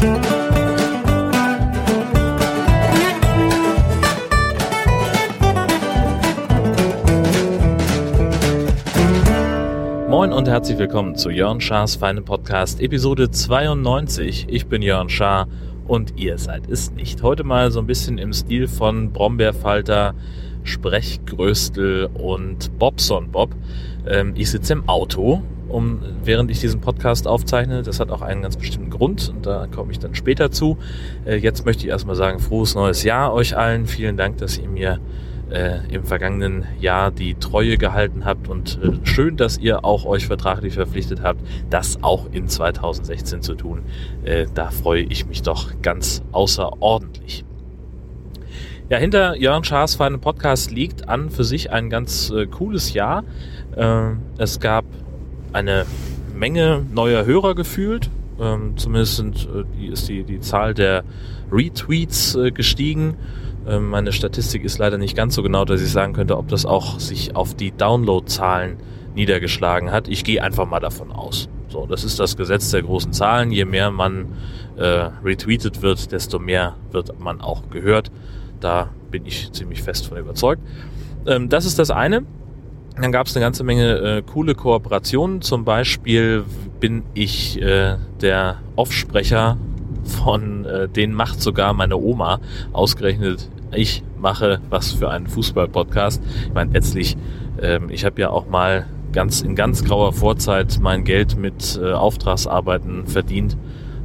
Moin und herzlich willkommen zu Jörn Schars Feine Podcast Episode 92. Ich bin Jörn Schaar und ihr seid es nicht. Heute mal so ein bisschen im Stil von Brombeerfalter, Sprechgröstel und Bobson Bob. Ähm, ich sitze im Auto, um, während ich diesen Podcast aufzeichne. Das hat auch einen ganz bestimmten Grund und da komme ich dann später zu. Äh, jetzt möchte ich erstmal sagen, frohes neues Jahr euch allen. Vielen Dank, dass ihr mir äh, im vergangenen Jahr die Treue gehalten habt und äh, schön, dass ihr auch euch vertraglich verpflichtet habt, das auch in 2016 zu tun. Äh, da freue ich mich doch ganz außerordentlich. Ja, hinter Jörn Schaas feinen Podcast liegt an für sich ein ganz äh, cooles Jahr. Äh, es gab eine Menge neuer Hörer gefühlt. Ähm, zumindest sind, äh, die, ist die, die Zahl der Retweets äh, gestiegen. Ähm, meine Statistik ist leider nicht ganz so genau, dass ich sagen könnte, ob das auch sich auf die Downloadzahlen niedergeschlagen hat. Ich gehe einfach mal davon aus. So, das ist das Gesetz der großen Zahlen. Je mehr man äh, retweetet wird, desto mehr wird man auch gehört. Da bin ich ziemlich fest von überzeugt. Ähm, das ist das eine. Dann gab es eine ganze Menge äh, coole Kooperationen. Zum Beispiel bin ich äh, der Offsprecher von äh, denen macht sogar meine Oma ausgerechnet. Ich mache was für einen Fußball-Podcast. Ich meine, letztlich, ähm, ich habe ja auch mal ganz in ganz grauer Vorzeit mein Geld mit äh, Auftragsarbeiten verdient.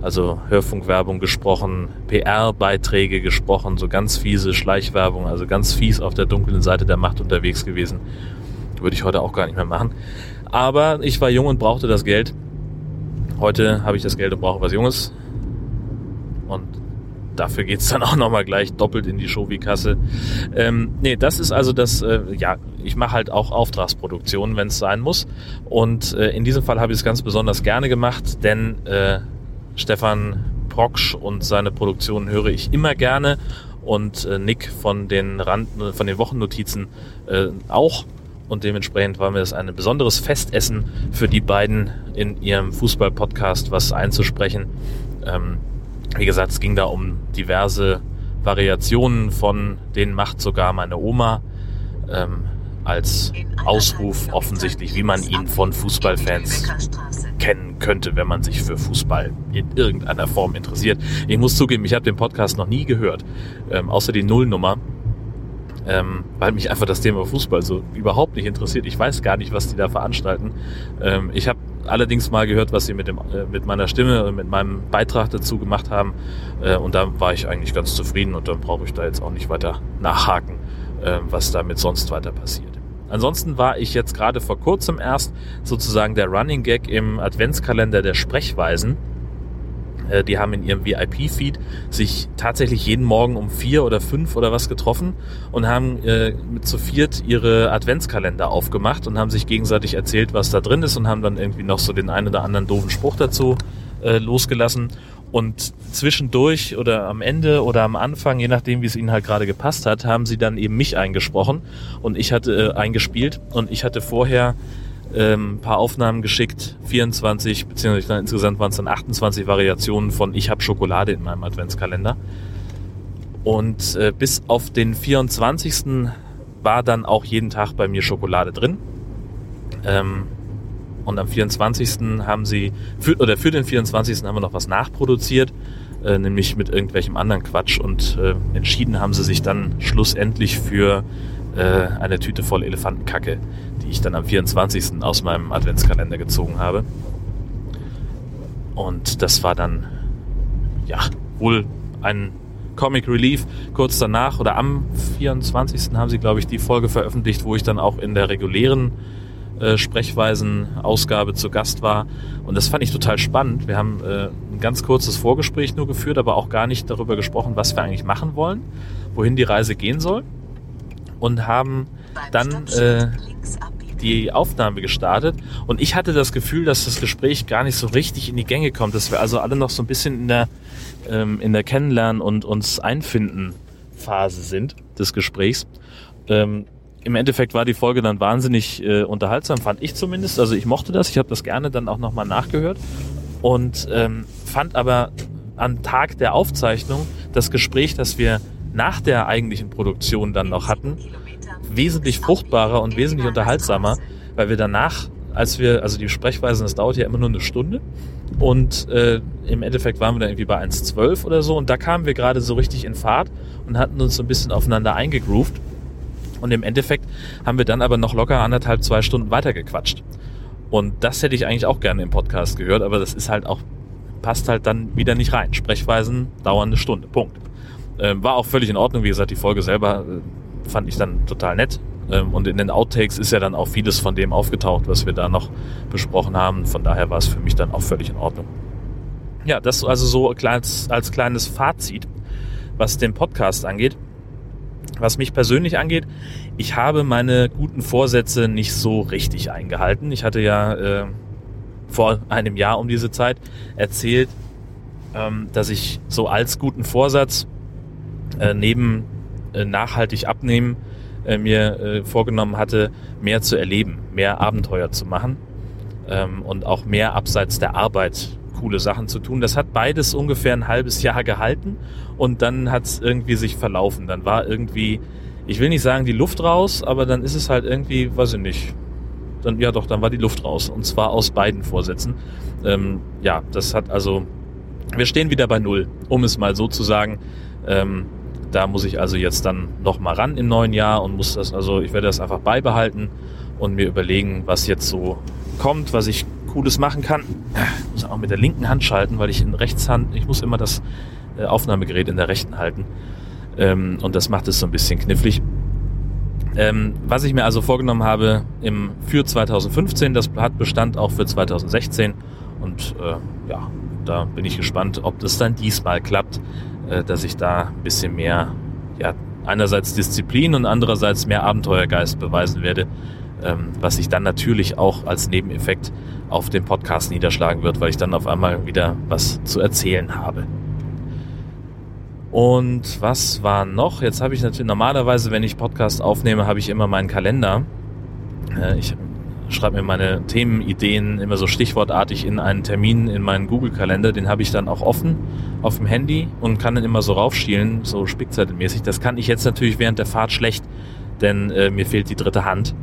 Also Hörfunkwerbung gesprochen, PR-Beiträge gesprochen, so ganz fiese Schleichwerbung, also ganz fies auf der dunklen Seite der Macht unterwegs gewesen. Würde ich heute auch gar nicht mehr machen. Aber ich war jung und brauchte das Geld. Heute habe ich das Geld und brauche was Junges. Und dafür geht's dann auch nochmal gleich doppelt in die Shovi-Kasse. Ähm, nee, das ist also das, äh, ja, ich mache halt auch Auftragsproduktionen, wenn es sein muss. Und äh, in diesem Fall habe ich es ganz besonders gerne gemacht, denn äh, Stefan Proksch und seine Produktion höre ich immer gerne und äh, Nick von den Rand, von den Wochennotizen äh, auch. Und dementsprechend war mir das ein besonderes Festessen für die beiden in ihrem Fußball-Podcast was einzusprechen. Ähm, wie gesagt, es ging da um diverse Variationen von denen macht sogar meine Oma ähm, als Ausruf offensichtlich, wie man ihn von Fußballfans kennen könnte, wenn man sich für Fußball in irgendeiner Form interessiert. Ich muss zugeben, ich habe den Podcast noch nie gehört, ähm, außer die Nullnummer, ähm, weil mich einfach das Thema Fußball so überhaupt nicht interessiert. Ich weiß gar nicht, was die da veranstalten. Ähm, ich habe allerdings mal gehört, was sie mit, dem, äh, mit meiner Stimme und mit meinem Beitrag dazu gemacht haben. Äh, und da war ich eigentlich ganz zufrieden und dann brauche ich da jetzt auch nicht weiter nachhaken, äh, was damit sonst weiter passiert. Ansonsten war ich jetzt gerade vor kurzem erst sozusagen der Running Gag im Adventskalender der Sprechweisen äh, die haben in ihrem VIP-Feed sich tatsächlich jeden Morgen um vier oder fünf oder was getroffen und haben äh, mit zu viert ihre Adventskalender aufgemacht und haben sich gegenseitig erzählt, was da drin ist und haben dann irgendwie noch so den einen oder anderen doofen Spruch dazu äh, losgelassen. Und zwischendurch oder am Ende oder am Anfang, je nachdem, wie es ihnen halt gerade gepasst hat, haben sie dann eben mich eingesprochen und ich hatte äh, eingespielt und ich hatte vorher ähm, paar Aufnahmen geschickt, 24, beziehungsweise insgesamt waren es dann 28 Variationen von Ich habe Schokolade in meinem Adventskalender. Und äh, bis auf den 24. war dann auch jeden Tag bei mir Schokolade drin. Ähm, und am 24. haben sie, für, oder für den 24. haben wir noch was nachproduziert, äh, nämlich mit irgendwelchem anderen Quatsch. Und äh, entschieden haben sie sich dann schlussendlich für äh, eine Tüte voll Elefantenkacke, die ich dann am 24. aus meinem Adventskalender gezogen habe. Und das war dann, ja, wohl ein Comic Relief. Kurz danach oder am 24. haben sie, glaube ich, die Folge veröffentlicht, wo ich dann auch in der regulären äh, Sprechweisen-Ausgabe zu Gast war. Und das fand ich total spannend. Wir haben äh, ein ganz kurzes Vorgespräch nur geführt, aber auch gar nicht darüber gesprochen, was wir eigentlich machen wollen, wohin die Reise gehen soll. Und haben dann äh, die Aufnahme gestartet und ich hatte das Gefühl, dass das Gespräch gar nicht so richtig in die Gänge kommt, dass wir also alle noch so ein bisschen in der, ähm, in der Kennenlernen und uns einfinden Phase sind des Gesprächs. Ähm, Im Endeffekt war die Folge dann wahnsinnig äh, unterhaltsam, fand ich zumindest. Also ich mochte das, ich habe das gerne dann auch nochmal nachgehört und ähm, fand aber am Tag der Aufzeichnung das Gespräch, das wir nach der eigentlichen Produktion dann noch hatten, wesentlich fruchtbarer und wesentlich unterhaltsamer, weil wir danach, als wir, also die Sprechweisen, das dauert ja immer nur eine Stunde und äh, im Endeffekt waren wir dann irgendwie bei 1,12 oder so und da kamen wir gerade so richtig in Fahrt und hatten uns so ein bisschen aufeinander eingegroovt und im Endeffekt haben wir dann aber noch locker anderthalb, zwei Stunden weitergequatscht. Und das hätte ich eigentlich auch gerne im Podcast gehört, aber das ist halt auch, passt halt dann wieder nicht rein. Sprechweisen dauern eine Stunde. Punkt. Ähm, war auch völlig in Ordnung. Wie gesagt, die Folge selber äh, fand ich dann total nett. Ähm, und in den Outtakes ist ja dann auch vieles von dem aufgetaucht, was wir da noch besprochen haben. Von daher war es für mich dann auch völlig in Ordnung. Ja, das also so als, als kleines Fazit, was den Podcast angeht. Was mich persönlich angeht, ich habe meine guten Vorsätze nicht so richtig eingehalten. Ich hatte ja äh, vor einem Jahr um diese Zeit erzählt, ähm, dass ich so als guten Vorsatz äh, neben nachhaltig abnehmen äh, mir äh, vorgenommen hatte, mehr zu erleben, mehr Abenteuer zu machen ähm, und auch mehr abseits der Arbeit coole Sachen zu tun. Das hat beides ungefähr ein halbes Jahr gehalten und dann hat es irgendwie sich verlaufen. Dann war irgendwie, ich will nicht sagen die Luft raus, aber dann ist es halt irgendwie, weiß ich nicht. Dann, ja doch, dann war die Luft raus. Und zwar aus beiden Vorsätzen. Ähm, ja, das hat also, wir stehen wieder bei Null, um es mal so zu sagen. Ähm, da muss ich also jetzt dann nochmal ran im neuen Jahr und muss das, also ich werde das einfach beibehalten und mir überlegen, was jetzt so kommt, was ich Cooles machen kann. Ich muss auch mit der linken Hand schalten, weil ich in Rechtshand, ich muss immer das äh, Aufnahmegerät in der rechten halten. Ähm, und das macht es so ein bisschen knifflig. Ähm, was ich mir also vorgenommen habe im, für 2015, das hat Bestand auch für 2016. Und äh, ja, da bin ich gespannt, ob das dann diesmal klappt, dass ich da ein bisschen mehr, ja, einerseits Disziplin und andererseits mehr Abenteuergeist beweisen werde ähm, was sich dann natürlich auch als Nebeneffekt auf dem Podcast niederschlagen wird, weil ich dann auf einmal wieder was zu erzählen habe. Und was war noch? Jetzt habe ich natürlich normalerweise, wenn ich Podcast aufnehme, habe ich immer meinen Kalender. Äh, ich schreibe mir meine Themenideen immer so stichwortartig in einen Termin in meinen Google-Kalender. Den habe ich dann auch offen auf dem Handy und kann dann immer so raufschielen, so spickzettelmäßig. Das kann ich jetzt natürlich während der Fahrt schlecht, denn äh, mir fehlt die dritte Hand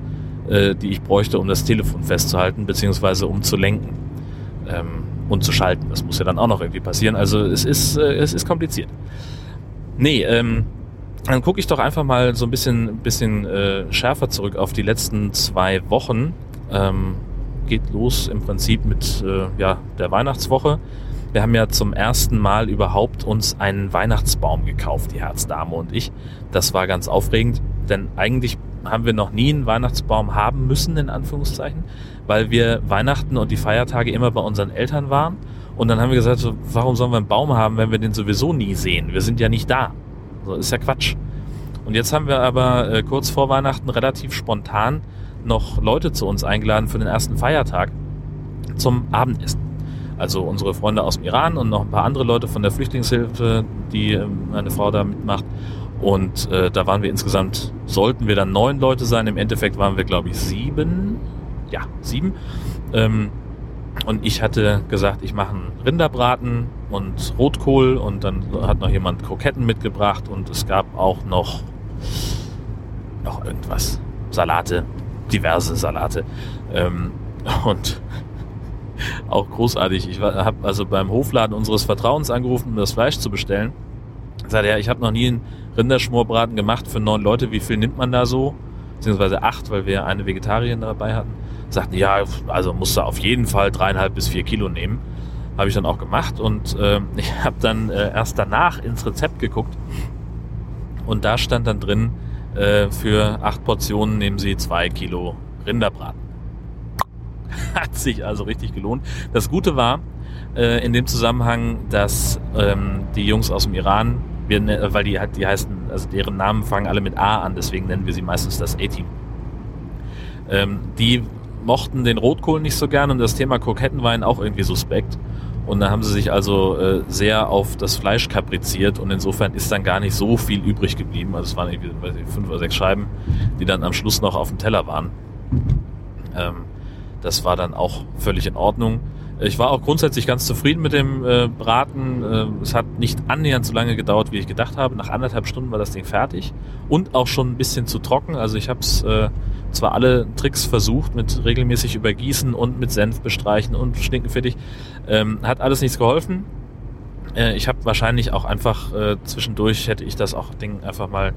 äh, die ich bräuchte, um das Telefon festzuhalten, beziehungsweise um zu lenken ähm, und zu schalten. Das muss ja dann auch noch irgendwie passieren. Also es ist, äh, es ist kompliziert. Nee, ähm, dann gucke ich doch einfach mal so ein bisschen, bisschen äh, schärfer zurück auf die letzten zwei Wochen. Ähm, geht los im Prinzip mit äh, ja, der Weihnachtswoche. Wir haben ja zum ersten Mal überhaupt uns einen Weihnachtsbaum gekauft, die Herzdame und ich. Das war ganz aufregend, denn eigentlich haben wir noch nie einen Weihnachtsbaum haben müssen, in Anführungszeichen, weil wir Weihnachten und die Feiertage immer bei unseren Eltern waren. Und dann haben wir gesagt, so, warum sollen wir einen Baum haben, wenn wir den sowieso nie sehen? Wir sind ja nicht da. So ist ja Quatsch. Und jetzt haben wir aber äh, kurz vor Weihnachten relativ spontan noch Leute zu uns eingeladen für den ersten Feiertag zum Abendessen. Also unsere Freunde aus dem Iran und noch ein paar andere Leute von der Flüchtlingshilfe, die äh, meine Frau da mitmacht. Und äh, da waren wir insgesamt, sollten wir dann neun Leute sein. Im Endeffekt waren wir, glaube ich, sieben. Ja, sieben. Ähm, und ich hatte gesagt, ich mache einen Rinderbraten und Rotkohl und dann hat noch jemand Kroketten mitgebracht und es gab auch noch, noch irgendwas. Salate, diverse Salate. Ähm, und auch großartig. Ich habe also beim Hofladen unseres Vertrauens angerufen, um das Fleisch zu bestellen. Sagte, ja, ich habe noch nie einen Rinderschmorbraten gemacht für neun Leute. Wie viel nimmt man da so? Beziehungsweise acht, weil wir eine Vegetarierin dabei hatten. Sagten, ja, also musst du auf jeden Fall dreieinhalb bis vier Kilo nehmen. Habe ich dann auch gemacht und äh, ich habe dann äh, erst danach ins Rezept geguckt und da stand dann drin, äh, für acht Portionen nehmen Sie zwei Kilo Rinderbraten. Hat sich also richtig gelohnt. Das Gute war äh, in dem Zusammenhang, dass ähm, die Jungs aus dem Iran wir, ne, weil die, die heißen, also deren Namen fangen alle mit A an, deswegen nennen wir sie meistens das A-Team. Ähm, die mochten den Rotkohl nicht so gern und das Thema Krokettenwein auch irgendwie suspekt. Und da haben sie sich also äh, sehr auf das Fleisch kapriziert und insofern ist dann gar nicht so viel übrig geblieben. Also es waren irgendwie weiß ich, fünf oder sechs Scheiben, die dann am Schluss noch auf dem Teller waren. Ähm, das war dann auch völlig in Ordnung. Ich war auch grundsätzlich ganz zufrieden mit dem äh, Braten. Äh, es hat nicht annähernd so lange gedauert, wie ich gedacht habe. Nach anderthalb Stunden war das Ding fertig und auch schon ein bisschen zu trocken. Also ich habe es äh, zwar alle Tricks versucht mit regelmäßig übergießen und mit Senf bestreichen und stinkenfittig. Ähm, hat alles nichts geholfen. Äh, ich habe wahrscheinlich auch einfach äh, zwischendurch hätte ich das auch Ding einfach mal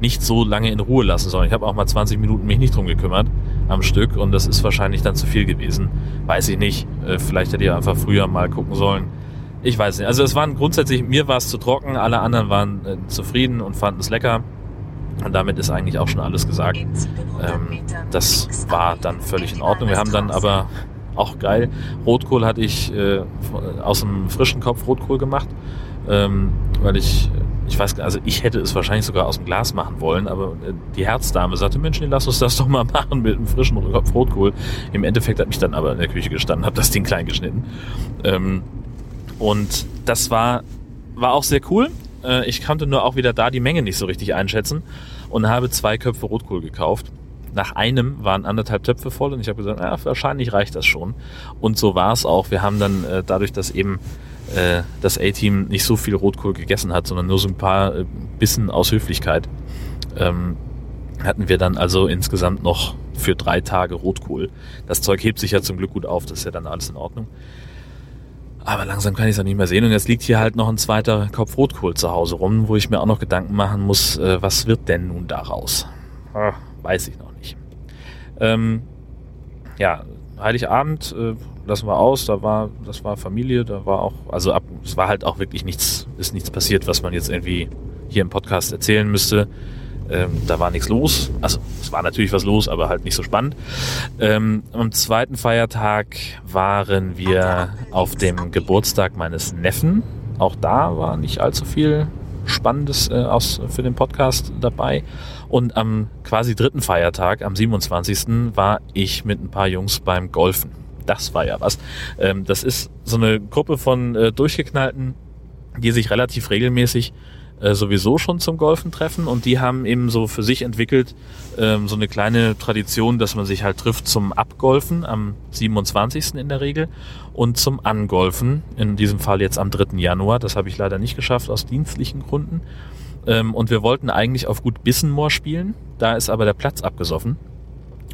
nicht so lange in Ruhe lassen sollen. Ich habe auch mal 20 Minuten mich nicht drum gekümmert am Stück und das ist wahrscheinlich dann zu viel gewesen. Weiß ich nicht. Äh, vielleicht hätte ich einfach früher mal gucken sollen. Ich weiß nicht. Also es waren grundsätzlich, mir war es zu trocken, alle anderen waren äh, zufrieden und fanden es lecker. Und damit ist eigentlich auch schon alles gesagt. Ähm, das war dann völlig in Ordnung. Wir haben dann aber auch geil, Rotkohl hatte ich äh, aus dem frischen Kopf Rotkohl gemacht, ähm, weil ich ich weiß, also ich hätte es wahrscheinlich sogar aus dem Glas machen wollen, aber äh, die Herzdame sagte, Mensch, nee, lass uns das doch mal machen mit einem frischen Rotkohl. Im Endeffekt hat mich dann aber in der Küche gestanden, habe das Ding klein geschnitten. Ähm, und das war, war auch sehr cool. Äh, ich konnte nur auch wieder da die Menge nicht so richtig einschätzen und habe zwei Köpfe Rotkohl gekauft. Nach einem waren anderthalb Töpfe voll und ich habe gesagt, ja, wahrscheinlich reicht das schon. Und so war es auch. Wir haben dann äh, dadurch, dass eben äh, das A-Team nicht so viel Rotkohl gegessen hat, sondern nur so ein paar äh, Bissen aus Höflichkeit, ähm, hatten wir dann also insgesamt noch für drei Tage Rotkohl. Das Zeug hebt sich ja zum Glück gut auf, das ist ja dann alles in Ordnung. Aber langsam kann ich es auch nicht mehr sehen. Und jetzt liegt hier halt noch ein zweiter Kopf Rotkohl zu Hause rum, wo ich mir auch noch Gedanken machen muss, äh, was wird denn nun daraus? Ach, weiß ich noch nicht. Ähm, ja, Heiligabend äh, lassen wir aus, da war, das war Familie, da war auch, also ab, es war halt auch wirklich nichts, ist nichts passiert, was man jetzt irgendwie hier im Podcast erzählen müsste. Ähm, da war nichts los. Also es war natürlich was los, aber halt nicht so spannend. Ähm, am zweiten Feiertag waren wir auf dem Geburtstag meines Neffen. Auch da war nicht allzu viel Spannendes äh, aus, für den Podcast dabei. Und am quasi dritten Feiertag, am 27. war ich mit ein paar Jungs beim Golfen. Das war ja was. Ähm, das ist so eine Gruppe von äh, durchgeknallten, die sich relativ regelmäßig äh, sowieso schon zum Golfen treffen und die haben eben so für sich entwickelt ähm, so eine kleine Tradition, dass man sich halt trifft zum Abgolfen am 27. in der Regel und zum Angolfen, in diesem Fall jetzt am 3. Januar. Das habe ich leider nicht geschafft aus dienstlichen Gründen. Ähm, und wir wollten eigentlich auf Gut Bissenmoor spielen, da ist aber der Platz abgesoffen.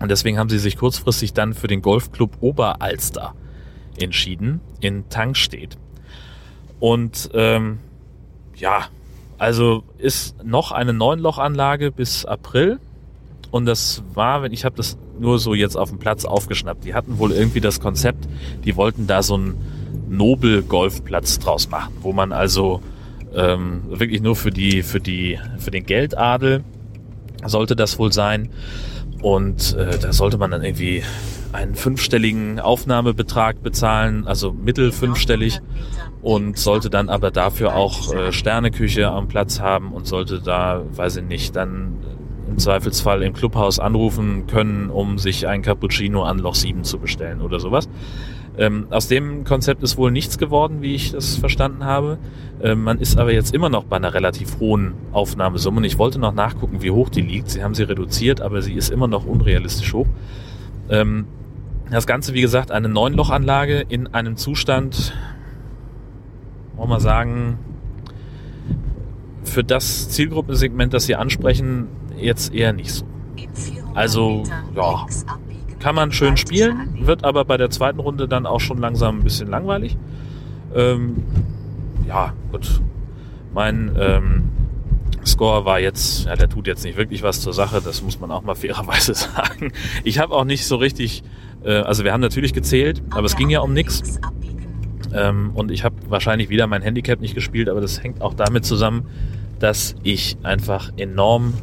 Und deswegen haben sie sich kurzfristig dann für den Golfclub Oberalster entschieden, in Tankstedt. Und ähm, ja, also ist noch eine Neunlochanlage bis April. Und das war, wenn ich habe das nur so jetzt auf dem Platz aufgeschnappt. Die hatten wohl irgendwie das Konzept, die wollten da so einen Nobel-Golfplatz draus machen, wo man also ähm, wirklich nur für die, für die, für den Geldadel sollte das wohl sein. Und äh, da sollte man dann irgendwie einen fünfstelligen Aufnahmebetrag bezahlen, also mittel fünfstellig und sollte dann aber dafür auch äh, Sterneküche am Platz haben und sollte da, weiß ich nicht, dann im Zweifelsfall im Clubhaus anrufen können, um sich ein Cappuccino an Loch 7 zu bestellen oder sowas. Ähm, aus dem Konzept ist wohl nichts geworden, wie ich das verstanden habe. Ähm, man ist aber jetzt immer noch bei einer relativ hohen Aufnahmesumme und ich wollte noch nachgucken, wie hoch die liegt. Sie haben sie reduziert, aber sie ist immer noch unrealistisch hoch. Ähm, das Ganze, wie gesagt, eine Neunlochanlage in einem Zustand, wollen wir sagen, für das Zielgruppensegment, das Sie ansprechen, jetzt eher nicht so. Also, ja, kann man schön spielen, wird aber bei der zweiten Runde dann auch schon langsam ein bisschen langweilig. Ähm, ja, gut. Mein ähm, Score war jetzt, ja, der tut jetzt nicht wirklich was zur Sache, das muss man auch mal fairerweise sagen. Ich habe auch nicht so richtig, äh, also wir haben natürlich gezählt, aber es ging ja um nichts. Ähm, und ich habe wahrscheinlich wieder mein Handicap nicht gespielt, aber das hängt auch damit zusammen, dass ich einfach enorm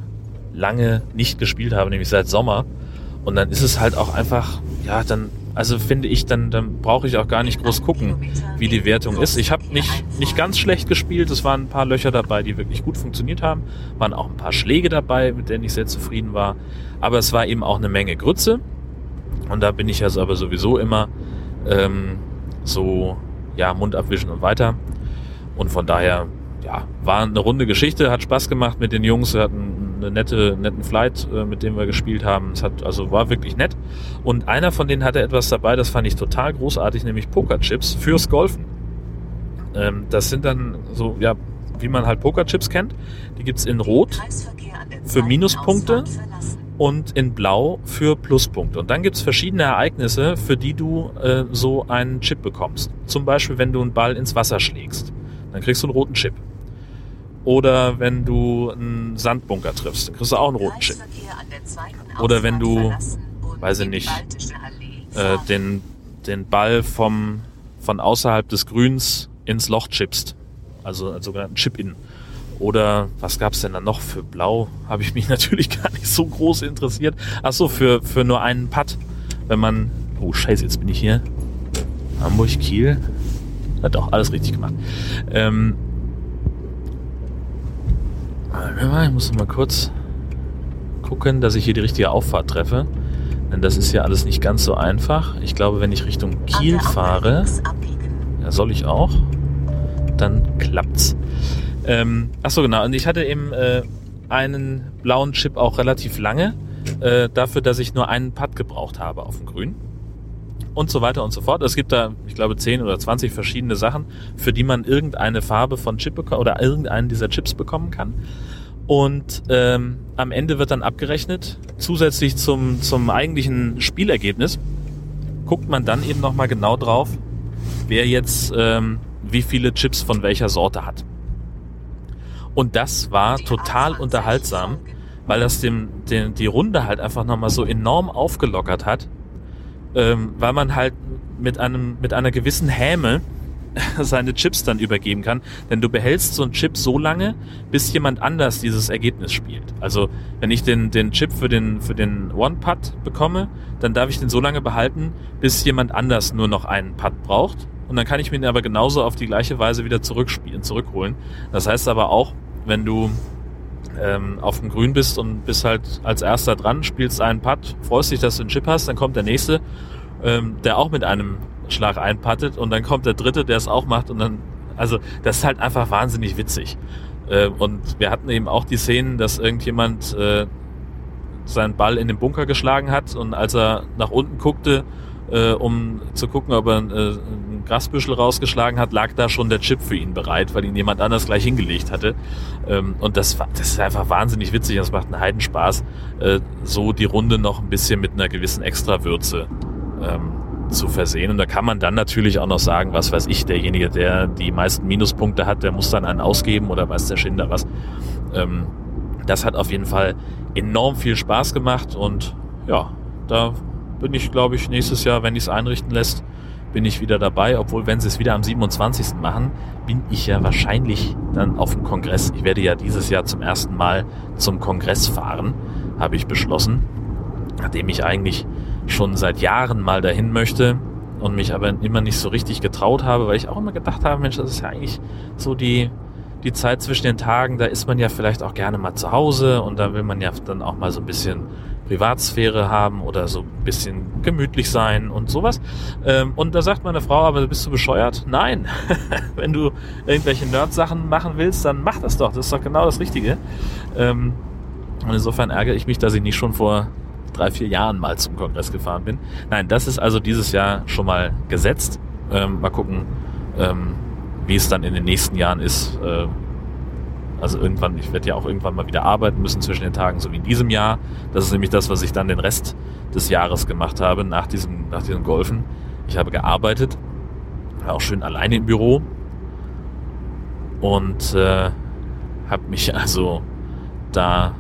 lange nicht gespielt habe, nämlich seit Sommer. Und dann ist es halt auch einfach, ja, dann also finde ich, dann, dann brauche ich auch gar nicht groß gucken, wie die Wertung ist. Ich habe nicht, nicht ganz schlecht gespielt. Es waren ein paar Löcher dabei, die wirklich gut funktioniert haben. Waren auch ein paar Schläge dabei, mit denen ich sehr zufrieden war. Aber es war eben auch eine Menge Grütze. Und da bin ich also aber sowieso immer ähm, so, ja, Mund abwischen und weiter. Und von daher, ja, war eine runde Geschichte, hat Spaß gemacht mit den Jungs. Wir hatten eine nette, netten Flight, äh, mit dem wir gespielt haben. Es hat, also war wirklich nett. Und einer von denen hatte etwas dabei, das fand ich total großartig, nämlich Pokerchips fürs Golfen. Ähm, das sind dann so, ja, wie man halt Pokerchips kennt. Die gibt's in Rot für Minuspunkte und in Blau für Pluspunkte. Und dann gibt's verschiedene Ereignisse, für die du äh, so einen Chip bekommst. Zum Beispiel, wenn du einen Ball ins Wasser schlägst, dann kriegst du einen roten Chip. Oder wenn du einen Sandbunker triffst, dann kriegst du auch einen roten Chip. Oder wenn du, weiß ich nicht, äh, den, den Ball vom, von außerhalb des Grüns ins Loch chippst. Also als sogenannten Chip-In. Oder was gab's denn da noch für Blau? Habe ich mich natürlich gar nicht so groß interessiert. Ach so, für, für nur einen Putt. Wenn man... Oh scheiße, jetzt bin ich hier. Hamburg, Kiel. Na doch, alles richtig gemacht. Ähm, ich muss mal kurz gucken, dass ich hier die richtige Auffahrt treffe. Denn das ist ja alles nicht ganz so einfach. Ich glaube, wenn ich Richtung Kiel fahre, ja, soll ich auch, dann klappt's. Ähm, ach so, genau. Und ich hatte eben äh, einen blauen Chip auch relativ lange, äh, dafür, dass ich nur einen Putt gebraucht habe auf dem Grün. Und so weiter und so fort. Es gibt da, ich glaube, 10 oder 20 verschiedene Sachen, für die man irgendeine Farbe von Chip bekommt oder irgendeinen dieser Chips bekommen kann. Und ähm, am Ende wird dann abgerechnet, zusätzlich zum, zum eigentlichen Spielergebnis, guckt man dann eben nochmal genau drauf, wer jetzt ähm, wie viele Chips von welcher Sorte hat. Und das war total unterhaltsam, weil das dem, dem die Runde halt einfach nochmal so enorm aufgelockert hat, ähm, weil man halt mit einem mit einer gewissen Häme seine Chips dann übergeben kann, denn du behältst so einen Chip so lange, bis jemand anders dieses Ergebnis spielt. Also wenn ich den den Chip für den für den One Putt bekomme, dann darf ich den so lange behalten, bis jemand anders nur noch einen Putt braucht und dann kann ich mir den aber genauso auf die gleiche Weise wieder zurückspielen, zurückholen. Das heißt aber auch, wenn du ähm, auf dem Grün bist und bist halt als erster dran, spielst einen Putt, freust dich, dass du einen Chip hast, dann kommt der nächste, ähm, der auch mit einem Schlag einpattet und dann kommt der dritte, der es auch macht und dann, also das ist halt einfach wahnsinnig witzig. Äh, und wir hatten eben auch die Szenen, dass irgendjemand äh, seinen Ball in den Bunker geschlagen hat und als er nach unten guckte, äh, um zu gucken, ob er äh, ein Grasbüschel rausgeschlagen hat, lag da schon der Chip für ihn bereit, weil ihn jemand anders gleich hingelegt hatte. Ähm, und das, das ist einfach wahnsinnig witzig. Das macht einen Heidenspaß, äh, so die Runde noch ein bisschen mit einer gewissen Extrawürze ähm, zu versehen. Und da kann man dann natürlich auch noch sagen, was weiß ich, derjenige, der die meisten Minuspunkte hat, der muss dann einen ausgeben oder weiß der Schinder was. Ähm, das hat auf jeden Fall enorm viel Spaß gemacht und ja, da bin ich, glaube ich, nächstes Jahr, wenn die es einrichten lässt, bin ich wieder dabei. Obwohl, wenn sie es wieder am 27. machen, bin ich ja wahrscheinlich dann auf dem Kongress. Ich werde ja dieses Jahr zum ersten Mal zum Kongress fahren, habe ich beschlossen. Nachdem ich eigentlich schon seit Jahren mal dahin möchte und mich aber immer nicht so richtig getraut habe, weil ich auch immer gedacht habe, Mensch, das ist ja eigentlich so die, die Zeit zwischen den Tagen, da ist man ja vielleicht auch gerne mal zu Hause und da will man ja dann auch mal so ein bisschen Privatsphäre haben oder so ein bisschen gemütlich sein und sowas. Ähm, und da sagt meine Frau, aber bist du bescheuert? Nein. Wenn du irgendwelche Nerd-Sachen machen willst, dann mach das doch. Das ist doch genau das Richtige. Ähm, und insofern ärgere ich mich, dass ich nicht schon vor drei, vier Jahren mal zum Kongress gefahren bin. Nein, das ist also dieses Jahr schon mal gesetzt. Ähm, mal gucken, ähm, wie es dann in den nächsten Jahren ist. Äh, also irgendwann, ich werde ja auch irgendwann mal wieder arbeiten müssen zwischen den Tagen, so wie in diesem Jahr. Das ist nämlich das, was ich dann den Rest des Jahres gemacht habe, nach diesem, nach diesem Golfen. Ich habe gearbeitet, war auch schön alleine im Büro und äh, habe mich also da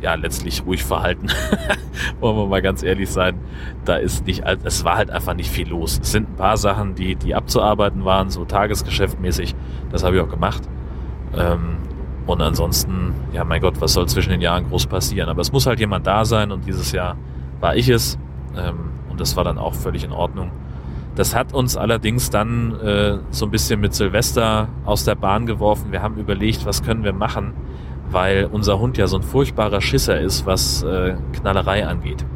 ja letztlich ruhig verhalten. Wollen wir mal ganz ehrlich sein, da ist nicht, es war halt einfach nicht viel los. Es sind ein paar Sachen, die, die abzuarbeiten waren, so tagesgeschäftmäßig. Das habe ich auch gemacht. Ähm, und ansonsten, ja, mein Gott, was soll zwischen den Jahren groß passieren? Aber es muss halt jemand da sein und dieses Jahr war ich es. Ähm, und das war dann auch völlig in Ordnung. Das hat uns allerdings dann äh, so ein bisschen mit Silvester aus der Bahn geworfen. Wir haben überlegt, was können wir machen, weil unser Hund ja so ein furchtbarer Schisser ist, was äh, Knallerei angeht.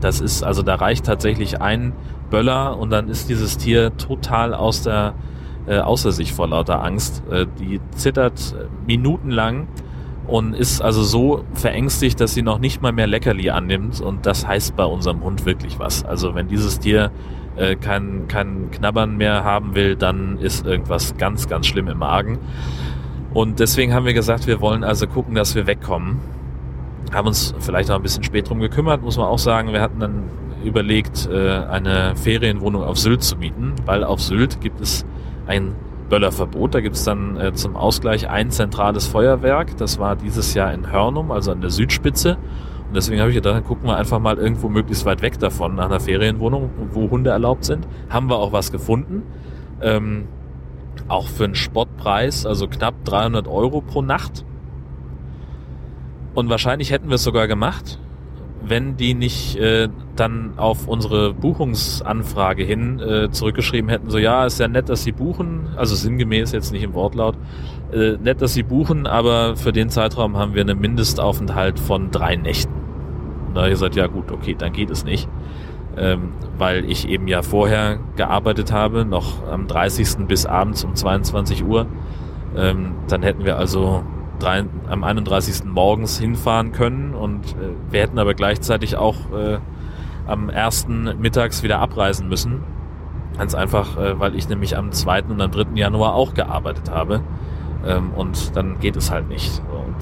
Das ist, also da reicht tatsächlich ein Böller und dann ist dieses Tier total aus der äh, außer sich vor lauter Angst. Äh, die zittert minutenlang und ist also so verängstigt, dass sie noch nicht mal mehr Leckerli annimmt und das heißt bei unserem Hund wirklich was. Also wenn dieses Tier äh, kein, kein Knabbern mehr haben will, dann ist irgendwas ganz, ganz schlimm im Magen. Und deswegen haben wir gesagt, wir wollen also gucken, dass wir wegkommen. Haben uns vielleicht auch ein bisschen spät drum gekümmert, muss man auch sagen. Wir hatten dann überlegt, äh, eine Ferienwohnung auf Sylt zu mieten, weil auf Sylt gibt es ein Böllerverbot. Da gibt es dann äh, zum Ausgleich ein zentrales Feuerwerk. Das war dieses Jahr in Hörnum, also an der Südspitze. Und deswegen habe ich gedacht, dann gucken wir einfach mal irgendwo möglichst weit weg davon, nach einer Ferienwohnung, wo Hunde erlaubt sind. Haben wir auch was gefunden. Ähm, auch für einen Spottpreis, also knapp 300 Euro pro Nacht. Und wahrscheinlich hätten wir es sogar gemacht, wenn die nicht äh, dann auf unsere Buchungsanfrage hin äh, zurückgeschrieben hätten, so ja, ist ja nett, dass sie buchen, also sinngemäß jetzt nicht im Wortlaut, äh, nett, dass sie buchen, aber für den Zeitraum haben wir einen Mindestaufenthalt von drei Nächten. Und da habe ich gesagt, ja gut, okay, dann geht es nicht. Ähm, weil ich eben ja vorher gearbeitet habe, noch am 30. bis abends um 22 Uhr. Ähm, dann hätten wir also drei, am 31. morgens hinfahren können und äh, wir hätten aber gleichzeitig auch äh, am 1. mittags wieder abreisen müssen. Ganz einfach, äh, weil ich nämlich am 2. und am 3. Januar auch gearbeitet habe. Ähm, und dann geht es halt nicht. Und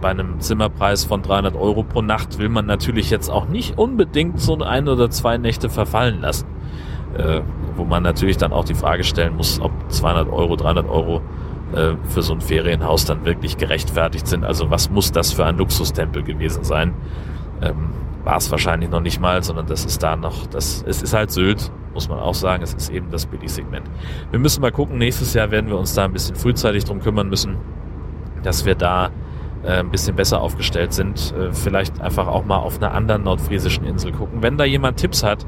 bei einem Zimmerpreis von 300 Euro pro Nacht will man natürlich jetzt auch nicht unbedingt so ein oder zwei Nächte verfallen lassen. Äh, wo man natürlich dann auch die Frage stellen muss, ob 200 Euro, 300 Euro äh, für so ein Ferienhaus dann wirklich gerechtfertigt sind. Also was muss das für ein Luxustempel gewesen sein? Ähm, War es wahrscheinlich noch nicht mal, sondern das ist da noch, das, es ist halt Sylt, muss man auch sagen, es ist eben das Billigsegment. Wir müssen mal gucken, nächstes Jahr werden wir uns da ein bisschen frühzeitig drum kümmern müssen, dass wir da äh, ein bisschen besser aufgestellt sind. Äh, vielleicht einfach auch mal auf einer anderen nordfriesischen Insel gucken. Wenn da jemand Tipps hat,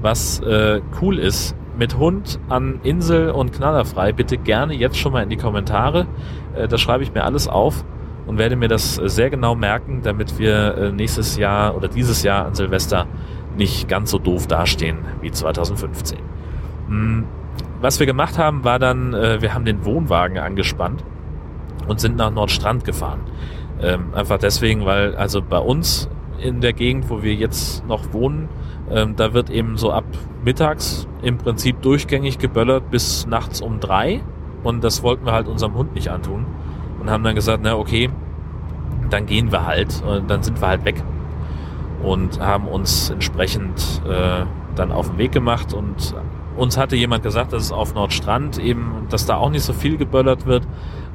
was äh, cool ist, mit Hund an Insel und knallerfrei, bitte gerne jetzt schon mal in die Kommentare. Äh, da schreibe ich mir alles auf und werde mir das äh, sehr genau merken, damit wir äh, nächstes Jahr oder dieses Jahr an Silvester nicht ganz so doof dastehen wie 2015. Hm, was wir gemacht haben, war dann, wir haben den Wohnwagen angespannt und sind nach Nordstrand gefahren. Ähm, einfach deswegen, weil also bei uns in der Gegend, wo wir jetzt noch wohnen, ähm, da wird eben so ab mittags im Prinzip durchgängig geböllert bis nachts um drei. Und das wollten wir halt unserem Hund nicht antun. Und haben dann gesagt, na okay, dann gehen wir halt. Und dann sind wir halt weg. Und haben uns entsprechend äh, dann auf den Weg gemacht. Und uns hatte jemand gesagt, dass es auf Nordstrand eben, dass da auch nicht so viel geböllert wird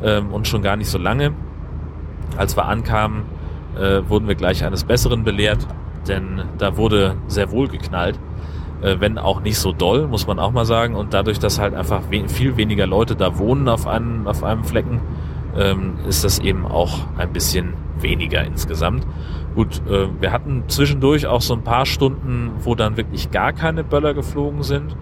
ähm, und schon gar nicht so lange. Als wir ankamen, äh, wurden wir gleich eines Besseren belehrt, denn da wurde sehr wohl geknallt äh, wenn auch nicht so doll, muss man auch mal sagen. Und dadurch, dass halt einfach we viel weniger Leute da wohnen auf einem, auf einem Flecken, ähm, ist das eben auch ein bisschen weniger insgesamt. Gut, äh, wir hatten zwischendurch auch so ein paar Stunden, wo dann wirklich gar keine Böller geflogen sind.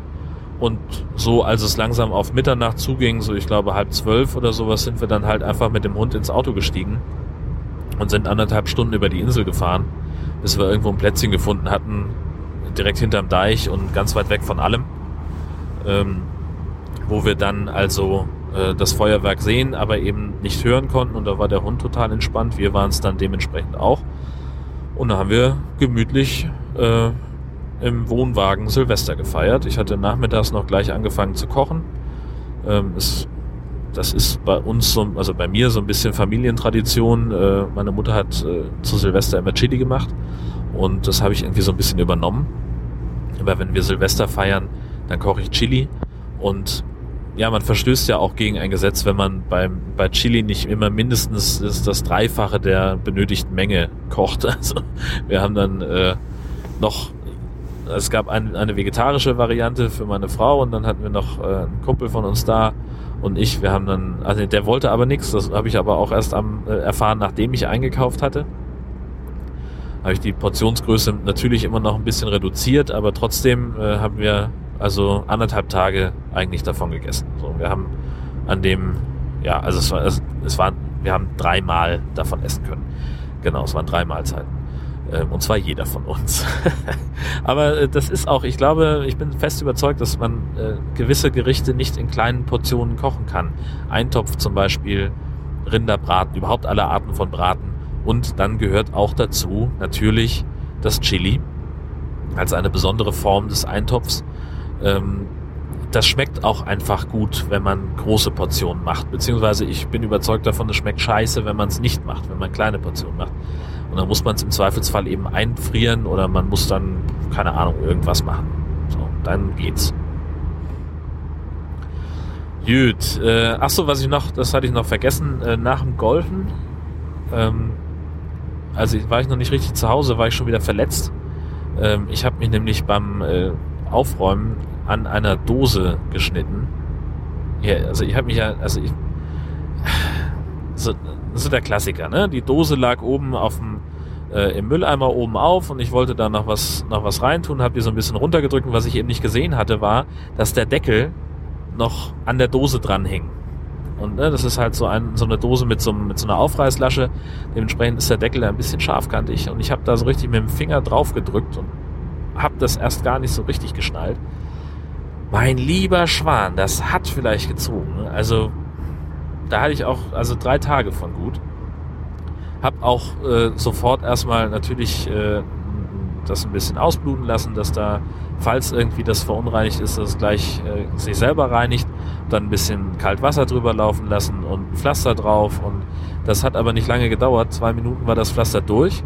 Und so, als es langsam auf Mitternacht zuging, so ich glaube halb zwölf oder sowas, sind wir dann halt einfach mit dem Hund ins Auto gestiegen und sind anderthalb Stunden über die Insel gefahren, bis wir irgendwo ein Plätzchen gefunden hatten, direkt hinterm Deich und ganz weit weg von allem. Ähm, wo wir dann also äh, das Feuerwerk sehen, aber eben nicht hören konnten und da war der Hund total entspannt. Wir waren es dann dementsprechend auch. Und da haben wir gemütlich äh, im Wohnwagen Silvester gefeiert. Ich hatte nachmittags noch gleich angefangen zu kochen. Ähm, es, das ist bei uns so, also bei mir so ein bisschen Familientradition. Äh, meine Mutter hat äh, zu Silvester immer Chili gemacht und das habe ich irgendwie so ein bisschen übernommen. Aber wenn wir Silvester feiern, dann koche ich Chili. Und ja, man verstößt ja auch gegen ein Gesetz, wenn man beim, bei Chili nicht immer mindestens das, das Dreifache der benötigten Menge kocht. Also wir haben dann äh, noch, es gab ein, eine vegetarische Variante für meine Frau und dann hatten wir noch äh, einen Kumpel von uns da und ich, wir haben dann, also der wollte aber nichts, das habe ich aber auch erst am, äh, erfahren, nachdem ich eingekauft hatte habe ich die Portionsgröße natürlich immer noch ein bisschen reduziert, aber trotzdem äh, haben wir also anderthalb Tage eigentlich davon gegessen. So, wir haben an dem, ja, also es war, es, es war, wir haben dreimal davon essen können. Genau, es waren drei Mahlzeiten. Ähm, und zwar jeder von uns. aber äh, das ist auch, ich glaube, ich bin fest überzeugt, dass man äh, gewisse Gerichte nicht in kleinen Portionen kochen kann. Eintopf zum Beispiel Rinderbraten, überhaupt alle Arten von Braten. Und dann gehört auch dazu natürlich das Chili als eine besondere Form des Eintopfs. Ähm, das schmeckt auch einfach gut, wenn man große Portionen macht. Beziehungsweise ich bin überzeugt davon, es schmeckt scheiße, wenn man es nicht macht, wenn man kleine Portionen macht. Und dann muss man es im Zweifelsfall eben einfrieren oder man muss dann, keine Ahnung, irgendwas machen. So, dann geht's. Gut, äh, ach so, was ich noch, das hatte ich noch vergessen, äh, nach dem Golfen, ähm, also war ich noch nicht richtig zu Hause, war ich schon wieder verletzt. Ähm, ich habe mich nämlich beim äh, Aufräumen an einer Dose geschnitten. Ja, also ich habe mich ja, also ich, so, so der Klassiker, ne? Die Dose lag oben auf dem äh, im Mülleimer oben auf und ich wollte da noch was noch was reintun, habe die so ein bisschen runtergedrückt und was ich eben nicht gesehen hatte, war, dass der Deckel noch an der Dose dran hing. Und ne, das ist halt so, ein, so eine Dose mit so, mit so einer Aufreißlasche. Dementsprechend ist der Deckel ein bisschen scharfkantig. Und ich habe da so richtig mit dem Finger drauf gedrückt und habe das erst gar nicht so richtig geschnallt. Mein lieber Schwan, das hat vielleicht gezogen. Ne? Also da hatte ich auch also drei Tage von gut. Hab auch äh, sofort erstmal natürlich äh, das ein bisschen ausbluten lassen, dass da, falls irgendwie das verunreinigt ist, dass es gleich äh, sich selber reinigt. Dann ein bisschen kalt Wasser drüber laufen lassen und Pflaster drauf. Und das hat aber nicht lange gedauert. Zwei Minuten war das Pflaster durch.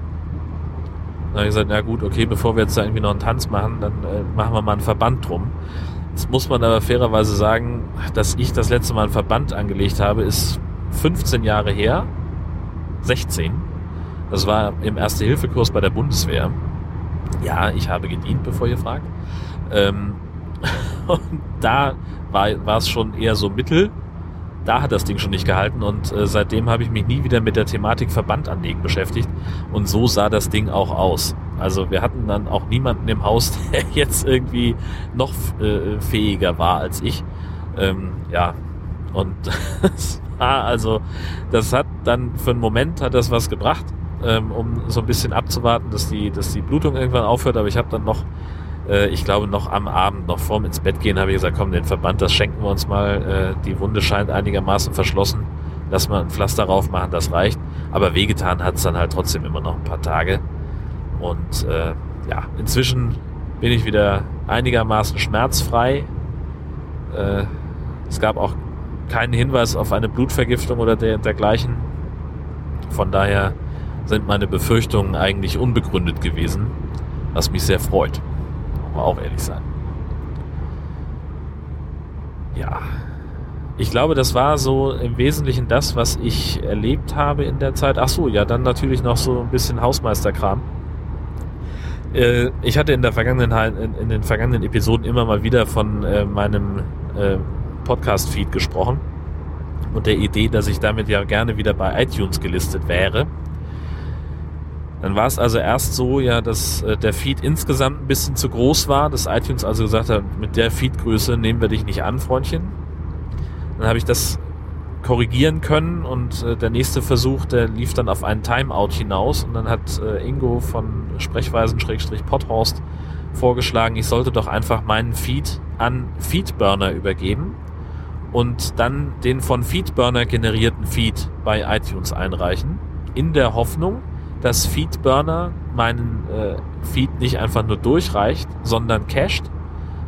Dann habe ich gesagt, na gut, okay, bevor wir jetzt da irgendwie noch einen Tanz machen, dann äh, machen wir mal einen Verband drum. Jetzt muss man aber fairerweise sagen, dass ich das letzte Mal einen Verband angelegt habe, ist 15 Jahre her. 16. Das war im Erste-Hilfe-Kurs bei der Bundeswehr. Ja, ich habe gedient, bevor ihr fragt. Ähm, und da war, war es schon eher so mittel. Da hat das Ding schon nicht gehalten und äh, seitdem habe ich mich nie wieder mit der Thematik Verband anlegen beschäftigt. Und so sah das Ding auch aus. Also wir hatten dann auch niemanden im Haus, der jetzt irgendwie noch äh, fähiger war als ich. Ähm, ja, und das war also, das hat dann für einen Moment hat das was gebracht, ähm, um so ein bisschen abzuwarten, dass die, dass die Blutung irgendwann aufhört. Aber ich habe dann noch, äh, ich glaube noch am Abend, noch vorm ins Bett gehen, habe ich gesagt, komm, den Verband, das schenken wir uns mal. Äh, die Wunde scheint einigermaßen verschlossen. Lass mal ein Pflaster drauf machen, das reicht. Aber wehgetan hat es dann halt trotzdem immer noch ein paar Tage. Und äh, ja, inzwischen bin ich wieder einigermaßen schmerzfrei. Äh, es gab auch keinen Hinweis auf eine Blutvergiftung oder der, dergleichen. Von daher sind meine Befürchtungen eigentlich unbegründet gewesen, was mich sehr freut. Muss auch ehrlich sein. Ja, ich glaube, das war so im Wesentlichen das, was ich erlebt habe in der Zeit. Ach so, ja, dann natürlich noch so ein bisschen Hausmeisterkram. Äh, ich hatte in der vergangenen in, den vergangenen Episoden immer mal wieder von äh, meinem äh, Podcast-Feed gesprochen und der Idee, dass ich damit ja gerne wieder bei iTunes gelistet wäre. Dann war es also erst so, ja, dass äh, der Feed insgesamt ein bisschen zu groß war, dass iTunes also gesagt hat, mit der Feedgröße nehmen wir dich nicht an, Freundchen. Dann habe ich das korrigieren können und äh, der nächste Versuch, der lief dann auf einen Timeout hinaus und dann hat äh, Ingo von Sprechweisen-Pothorst vorgeschlagen, ich sollte doch einfach meinen Feed an Feedburner übergeben und dann den von Feedburner generierten Feed bei iTunes einreichen, in der Hoffnung, dass Feedburner meinen äh, Feed nicht einfach nur durchreicht, sondern cached,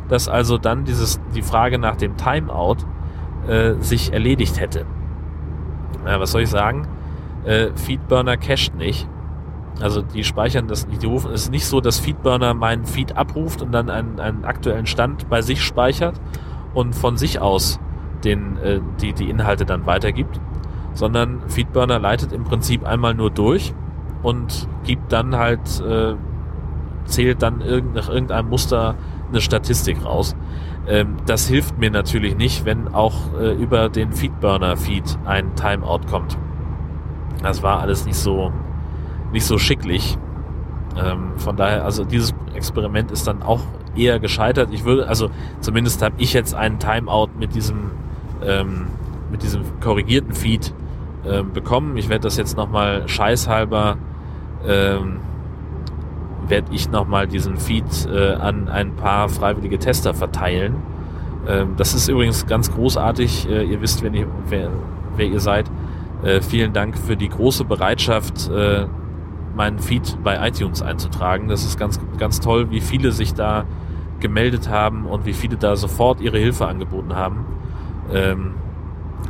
dass also dann dieses die Frage nach dem Timeout äh, sich erledigt hätte. Ja, was soll ich sagen? Äh, Feedburner cached nicht. Also die speichern das nicht, die rufen, es ist nicht so, dass Feedburner meinen Feed abruft und dann einen, einen aktuellen Stand bei sich speichert und von sich aus den, äh, die, die Inhalte dann weitergibt, sondern Feedburner leitet im Prinzip einmal nur durch und gibt dann halt, äh, zählt dann irgend, nach irgendeinem Muster eine Statistik raus. Ähm, das hilft mir natürlich nicht, wenn auch äh, über den Feedburner-Feed ein Timeout kommt. Das war alles nicht so, nicht so schicklich. Ähm, von daher, also dieses Experiment ist dann auch eher gescheitert. Ich würde, also zumindest habe ich jetzt einen Timeout mit diesem ähm, mit diesem korrigierten Feed ähm, bekommen. Ich werde das jetzt nochmal scheißhalber, ähm, werde ich nochmal diesen Feed äh, an ein paar freiwillige Tester verteilen. Ähm, das ist übrigens ganz großartig. Äh, ihr wisst, wenn ihr, wer, wer ihr seid. Äh, vielen Dank für die große Bereitschaft, äh, meinen Feed bei iTunes einzutragen. Das ist ganz, ganz toll, wie viele sich da gemeldet haben und wie viele da sofort ihre Hilfe angeboten haben. Ähm,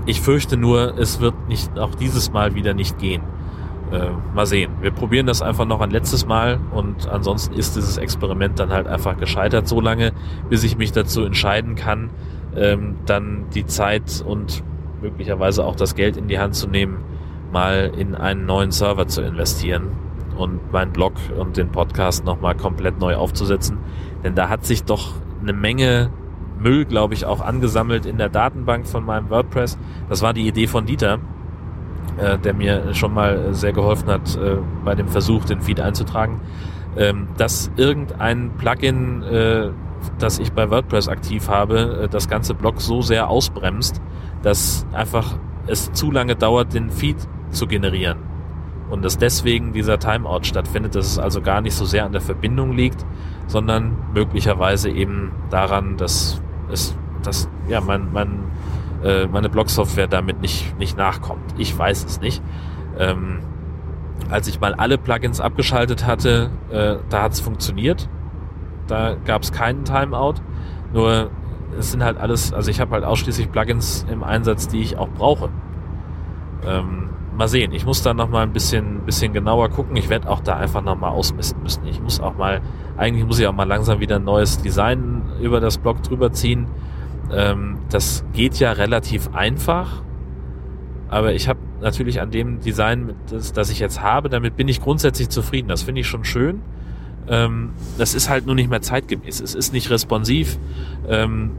ich fürchte nur, es wird nicht auch dieses Mal wieder nicht gehen. Äh, mal sehen. Wir probieren das einfach noch ein letztes Mal und ansonsten ist dieses Experiment dann halt einfach gescheitert, so lange, bis ich mich dazu entscheiden kann, ähm, dann die Zeit und möglicherweise auch das Geld in die Hand zu nehmen, mal in einen neuen Server zu investieren und meinen Blog und den Podcast nochmal komplett neu aufzusetzen. Denn da hat sich doch eine Menge Müll, glaube ich, auch angesammelt in der Datenbank von meinem WordPress. Das war die Idee von Dieter, äh, der mir schon mal sehr geholfen hat äh, bei dem Versuch, den Feed einzutragen, ähm, dass irgendein Plugin, äh, das ich bei WordPress aktiv habe, äh, das ganze Blog so sehr ausbremst, dass einfach es zu lange dauert, den Feed zu generieren. Und dass deswegen dieser Timeout stattfindet, dass es also gar nicht so sehr an der Verbindung liegt, sondern möglicherweise eben daran, dass es, dass, ja, mein, mein, äh, meine Blog-Software damit nicht, nicht nachkommt. Ich weiß es nicht. Ähm, als ich mal alle Plugins abgeschaltet hatte, äh, da hat es funktioniert. Da gab es keinen Timeout. Nur es sind halt alles, also ich habe halt ausschließlich Plugins im Einsatz, die ich auch brauche. Ähm, mal sehen. Ich muss da noch mal ein bisschen, bisschen genauer gucken. Ich werde auch da einfach noch mal ausmisten müssen. Ich muss auch mal, eigentlich muss ich auch mal langsam wieder ein neues Design über das Blog drüber ziehen. Ähm, das geht ja relativ einfach, aber ich habe natürlich an dem Design, das, das ich jetzt habe, damit bin ich grundsätzlich zufrieden. Das finde ich schon schön. Ähm, das ist halt nur nicht mehr zeitgemäß. Es ist nicht responsiv. Ähm,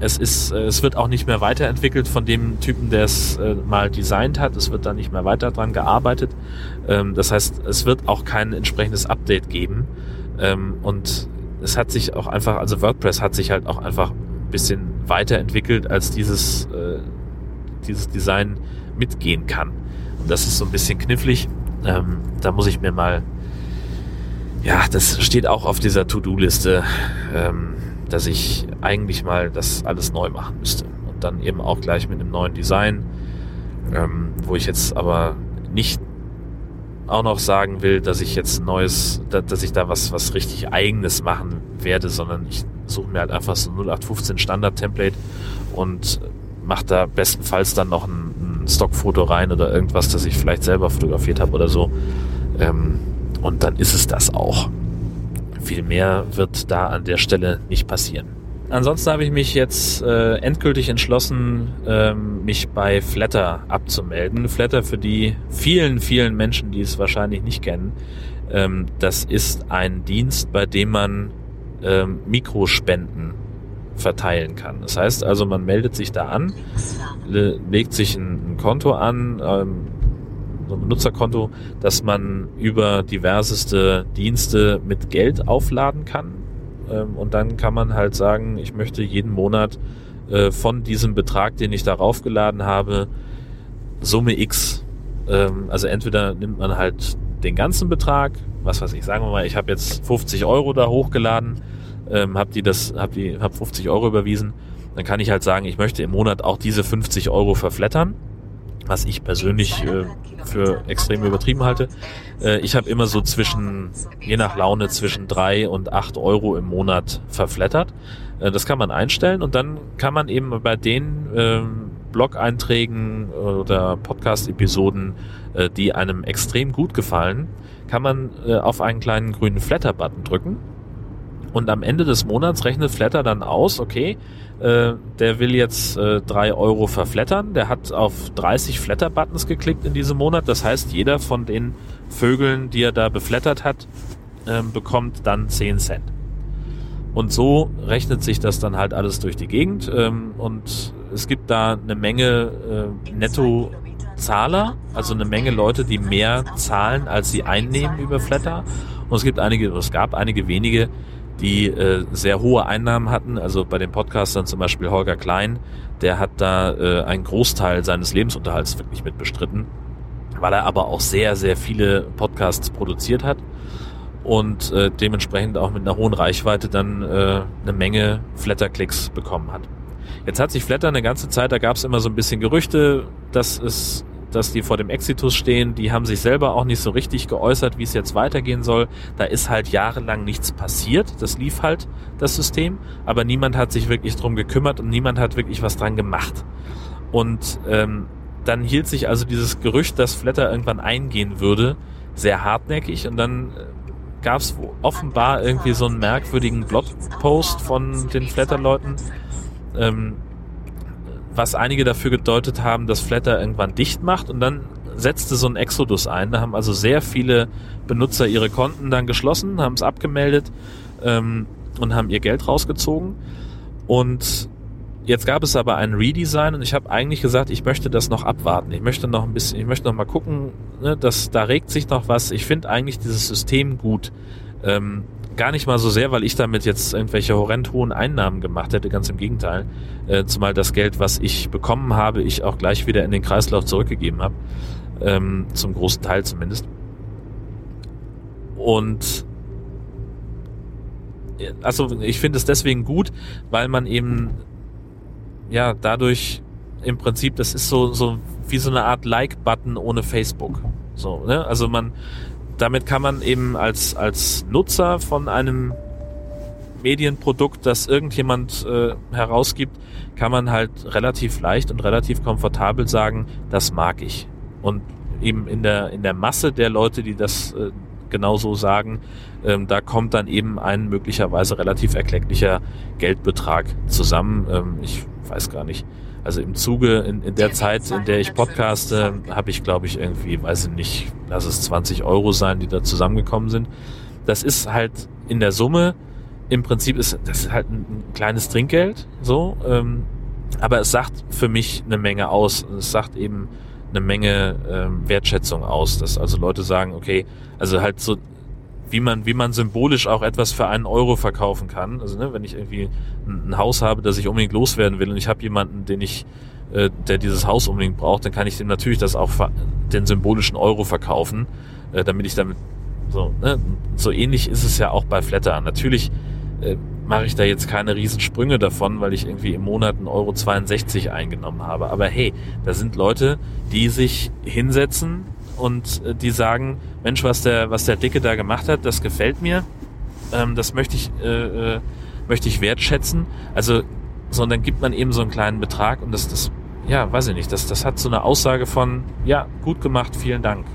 es ist, es wird auch nicht mehr weiterentwickelt von dem Typen, der es äh, mal designt hat. Es wird da nicht mehr weiter dran gearbeitet. Ähm, das heißt, es wird auch kein entsprechendes Update geben. Ähm, und es hat sich auch einfach, also WordPress hat sich halt auch einfach ein bisschen weiterentwickelt, als dieses, äh, dieses Design mitgehen kann. Und das ist so ein bisschen knifflig. Ähm, da muss ich mir mal, ja, das steht auch auf dieser To-Do-Liste. Ähm, dass ich eigentlich mal das alles neu machen müsste. Und dann eben auch gleich mit einem neuen Design, ähm, wo ich jetzt aber nicht auch noch sagen will, dass ich jetzt neues, dass ich da was, was richtig eigenes machen werde, sondern ich suche mir halt einfach so 0815 Standard-Template und mache da bestenfalls dann noch ein, ein Stockfoto rein oder irgendwas, das ich vielleicht selber fotografiert habe oder so. Ähm, und dann ist es das auch. Viel mehr wird da an der Stelle nicht passieren. Ansonsten habe ich mich jetzt äh, endgültig entschlossen, ähm, mich bei Flatter abzumelden. Flatter für die vielen, vielen Menschen, die es wahrscheinlich nicht kennen, ähm, das ist ein Dienst, bei dem man ähm, Mikrospenden verteilen kann. Das heißt also, man meldet sich da an, legt sich ein, Konto an, ähm, so ein Benutzerkonto, dass man über diverseste Dienste mit Geld aufladen kann. Ähm, und dann kann man halt sagen, ich möchte jeden Monat äh, von diesem Betrag, den ich darauf geladen habe, Summe X. Also entweder nimmt man halt den ganzen Betrag, was weiß ich, sagen wir mal, ich habe jetzt 50 Euro da hochgeladen, ähm, habe die das, habe die, habe 50 Euro überwiesen, dann kann ich halt sagen, ich möchte im Monat auch diese 50 Euro verflattern was ich persönlich äh, für extrem übertrieben halte. Äh, ich habe immer so zwischen, je nach Laune, zwischen drei und acht Euro im Monat verflattert. Äh, das kann man einstellen und dann kann man eben bei den äh, Blog-Einträgen oder Podcast-Episoden, äh, die einem extrem gut gefallen, kann man äh, auf einen kleinen grünen Flatter-Button drücken und am Ende des Monats rechnet Flatter dann aus, okay, äh, der will jetzt äh, drei Euro verflattern. Der hat auf 30 Flatter-Buttons geklickt in diesem Monat. Das heißt, jeder von den Vögeln, die er da beflattert hat, äh, bekommt dann 10 Cent. Und so rechnet sich das dann halt alles durch die Gegend. Ähm, und es gibt da eine Menge äh, Netto-Zahler, also eine Menge Leute, die mehr zahlen, als sie einnehmen über Flatter. Und es gibt einige, es gab einige wenige, die äh, sehr hohe Einnahmen hatten. Also bei den Podcastern zum Beispiel Holger Klein, der hat da äh, einen Großteil seines Lebensunterhalts wirklich mit bestritten, weil er aber auch sehr, sehr viele Podcasts produziert hat und äh, dementsprechend auch mit einer hohen Reichweite dann äh, eine Menge Flatter-Klicks bekommen hat. Jetzt hat sich Flatter eine ganze Zeit, da gab es immer so ein bisschen Gerüchte, dass es dass die vor dem Exitus stehen. Die haben sich selber auch nicht so richtig geäußert, wie es jetzt weitergehen soll. Da ist halt jahrelang nichts passiert. Das lief halt, das System. Aber niemand hat sich wirklich drum gekümmert und niemand hat wirklich was dran gemacht. Und ähm, dann hielt sich also dieses Gerücht, dass Flatter irgendwann eingehen würde, sehr hartnäckig. Und dann äh, gab es offenbar irgendwie so einen merkwürdigen Blogpost von den Flatter-Leuten, ähm, was einige dafür gedeutet haben, dass Flatter irgendwann dicht macht und dann setzte so ein Exodus ein. Da haben also sehr viele Benutzer ihre Konten dann geschlossen, haben es abgemeldet ähm, und haben ihr Geld rausgezogen. Und jetzt gab es aber ein Redesign und ich habe eigentlich gesagt, ich möchte das noch abwarten. Ich möchte noch ein bisschen, ich möchte noch mal gucken, ne, dass da regt sich noch was. Ich finde eigentlich dieses System gut. Ähm, gar nicht mal so sehr, weil ich damit jetzt irgendwelche horrend hohen Einnahmen gemacht hätte, ganz im Gegenteil. Äh, zumal das Geld, was ich bekommen habe, ich auch gleich wieder in den Kreislauf zurückgegeben habe. Ähm, zum großen Teil zumindest. Und also ich finde es deswegen gut, weil man eben ja dadurch im Prinzip, das ist so, so wie so eine Art Like-Button ohne Facebook. So, ne? Also man, damit kann man eben als, als Nutzer von einem Medienprodukt, das irgendjemand äh, herausgibt, kann man halt relativ leicht und relativ komfortabel sagen, das mag ich. Und eben in der, in der Masse der Leute, die das äh, genauso sagen, ähm, da kommt dann eben ein möglicherweise relativ erklecklicher Geldbetrag zusammen. Ähm, ich weiß gar nicht, also im Zuge, in, in der Zeit, in der ich podcaste, habe ich, glaube ich, irgendwie, weiß ich nicht, lass es 20 Euro sein, die da zusammengekommen sind. Das ist halt in der Summe, im Prinzip ist das ist halt ein, ein kleines Trinkgeld, so, ähm, aber es sagt für mich eine Menge aus. Es sagt eben eine Menge ähm, Wertschätzung aus, dass also Leute sagen, okay, also halt so wie man, wie man symbolisch auch etwas für einen Euro verkaufen kann. Also ne, wenn ich irgendwie ein, Haus habe, das ich unbedingt loswerden will und ich habe jemanden, den ich, äh, der dieses Haus unbedingt braucht, dann kann ich dem natürlich das auch den symbolischen Euro verkaufen, äh, damit ich damit so, ne, so ähnlich ist es ja auch bei Flatter. Natürlich äh, mache ich da jetzt keine Riesensprünge davon, weil ich irgendwie im Monat 1,62 Euro eingenommen habe. Aber hey, da sind Leute, die sich hinsetzen und äh, die sagen, Mensch, was der, was der Dicke da gemacht hat, das gefällt mir, ähm, das möchte ich, äh, äh, möchte ich wertschätzen. Also, sondern gibt man eben so einen kleinen Betrag und das, das, ja, weiß ich nicht, das, das hat so eine Aussage von, ja, gut gemacht, vielen Dank.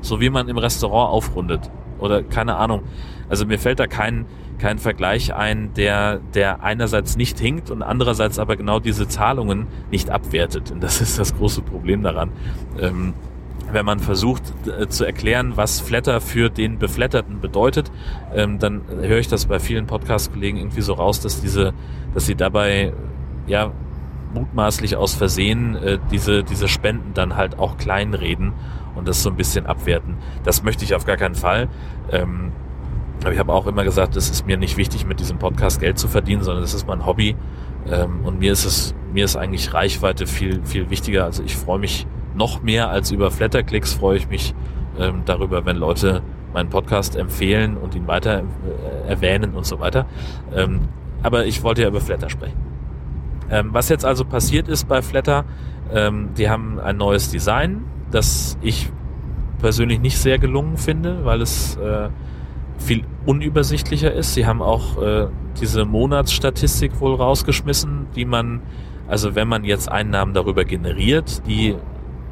So wie man im Restaurant aufrundet. Oder keine Ahnung. Also mir fällt da kein, kein Vergleich ein, der, der einerseits nicht hinkt und andererseits aber genau diese Zahlungen nicht abwertet. Und das ist das große Problem daran. Ähm, wenn man versucht äh, zu erklären, was Flatter für den Beflatterten bedeutet, ähm, dann höre ich das bei vielen Podcast-Kollegen irgendwie so raus, dass diese, dass sie dabei ja mutmaßlich aus Versehen äh, diese, diese Spenden dann halt auch kleinreden und das so ein bisschen abwerten. Das möchte ich auf gar keinen Fall. Ähm, aber ich habe auch immer gesagt, es ist mir nicht wichtig, mit diesem Podcast Geld zu verdienen, sondern es ist mein Hobby. Ähm, und mir ist es, mir ist eigentlich Reichweite viel, viel wichtiger. Also ich freue mich noch mehr als über Flatterklicks freue ich mich ähm, darüber, wenn Leute meinen Podcast empfehlen und ihn weiter äh, erwähnen und so weiter. Ähm, aber ich wollte ja über Flatter sprechen. Ähm, was jetzt also passiert ist bei Flatter, ähm, die haben ein neues Design, das ich persönlich nicht sehr gelungen finde, weil es äh, viel unübersichtlicher ist. Sie haben auch äh, diese Monatsstatistik wohl rausgeschmissen, die man, also wenn man jetzt Einnahmen darüber generiert, die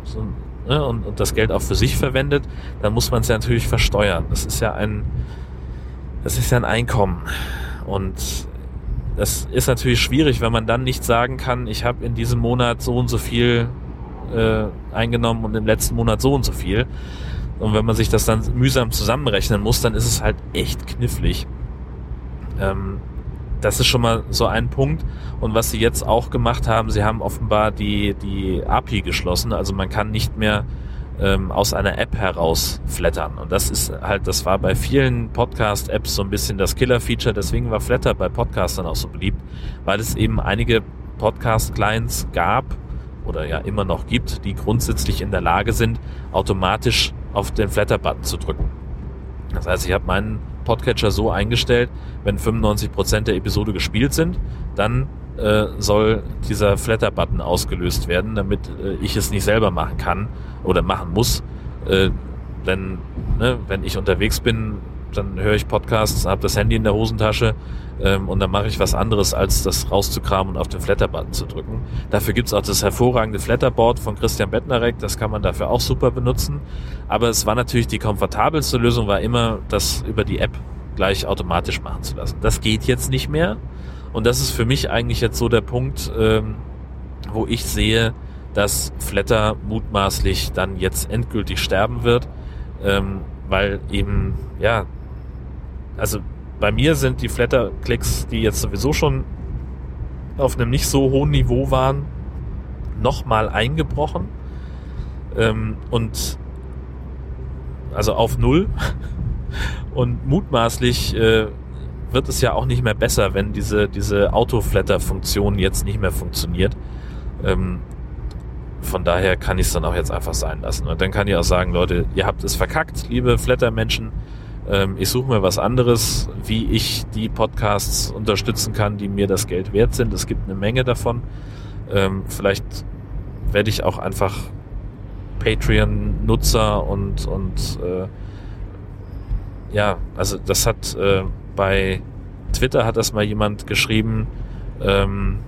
so, ne, und, und das Geld auch für sich verwendet, dann muss man es ja natürlich versteuern. Das ist ja ein, das ist ja ein Einkommen. Und das ist natürlich schwierig, wenn man dann nicht sagen kann, ich habe in diesem Monat so und so viel äh, eingenommen und im letzten Monat so und so viel. Und wenn man sich das dann mühsam zusammenrechnen muss, dann ist es halt echt knifflig. Ähm, das ist schon mal so ein Punkt. Und was sie jetzt auch gemacht haben, sie haben offenbar die, die API geschlossen. Also man kann nicht mehr ähm, aus einer App heraus flattern. Und das ist halt, das war bei vielen Podcast-Apps so ein bisschen das Killer-Feature. Deswegen war Flatter bei Podcastern auch so beliebt, weil es eben einige Podcast-Clients gab oder ja immer noch gibt, die grundsätzlich in der Lage sind, automatisch auf den Flatter-Button zu drücken. Das heißt, ich habe meinen Podcatcher so eingestellt, wenn 95% der Episode gespielt sind, dann äh, soll dieser Flatter-Button ausgelöst werden, damit äh, ich es nicht selber machen kann oder machen muss. Äh, denn ne, wenn ich unterwegs bin, dann höre ich Podcasts, habe das Handy in der Hosentasche ähm, und dann mache ich was anderes, als das rauszukramen und auf den Flatter-Button zu drücken. Dafür gibt's auch das hervorragende Flatterboard von Christian Bettnarek, das kann man dafür auch super benutzen. Aber es war natürlich die komfortabelste Lösung, war immer, das über die App gleich automatisch machen zu lassen. Das geht jetzt nicht mehr. Und das ist für mich eigentlich jetzt so der Punkt, ähm, wo ich sehe, dass Flatter mutmaßlich dann jetzt endgültig sterben wird, ähm, weil eben, ja, also bei mir sind die Flatter-Klicks, die jetzt sowieso schon auf einem nicht so hohen Niveau waren, nochmal eingebrochen. Ähm, und also auf Null. Und mutmaßlich äh, wird es ja auch nicht mehr besser, wenn diese, diese Autoflatter-Funktion jetzt nicht mehr funktioniert. Ähm, von daher kann ich es dann auch jetzt einfach sein lassen. Und dann kann ich auch sagen, Leute, ihr habt es verkackt, liebe Flatter-Menschen. Ähm, ich suche mir was anderes, wie ich die Podcasts unterstützen kann, die mir das Geld wert sind. Es gibt eine Menge davon. Ähm, vielleicht werde ich auch einfach Patreon-Nutzer und, und äh, ja, also das hat äh, bei Twitter hat das mal jemand geschrieben ähm,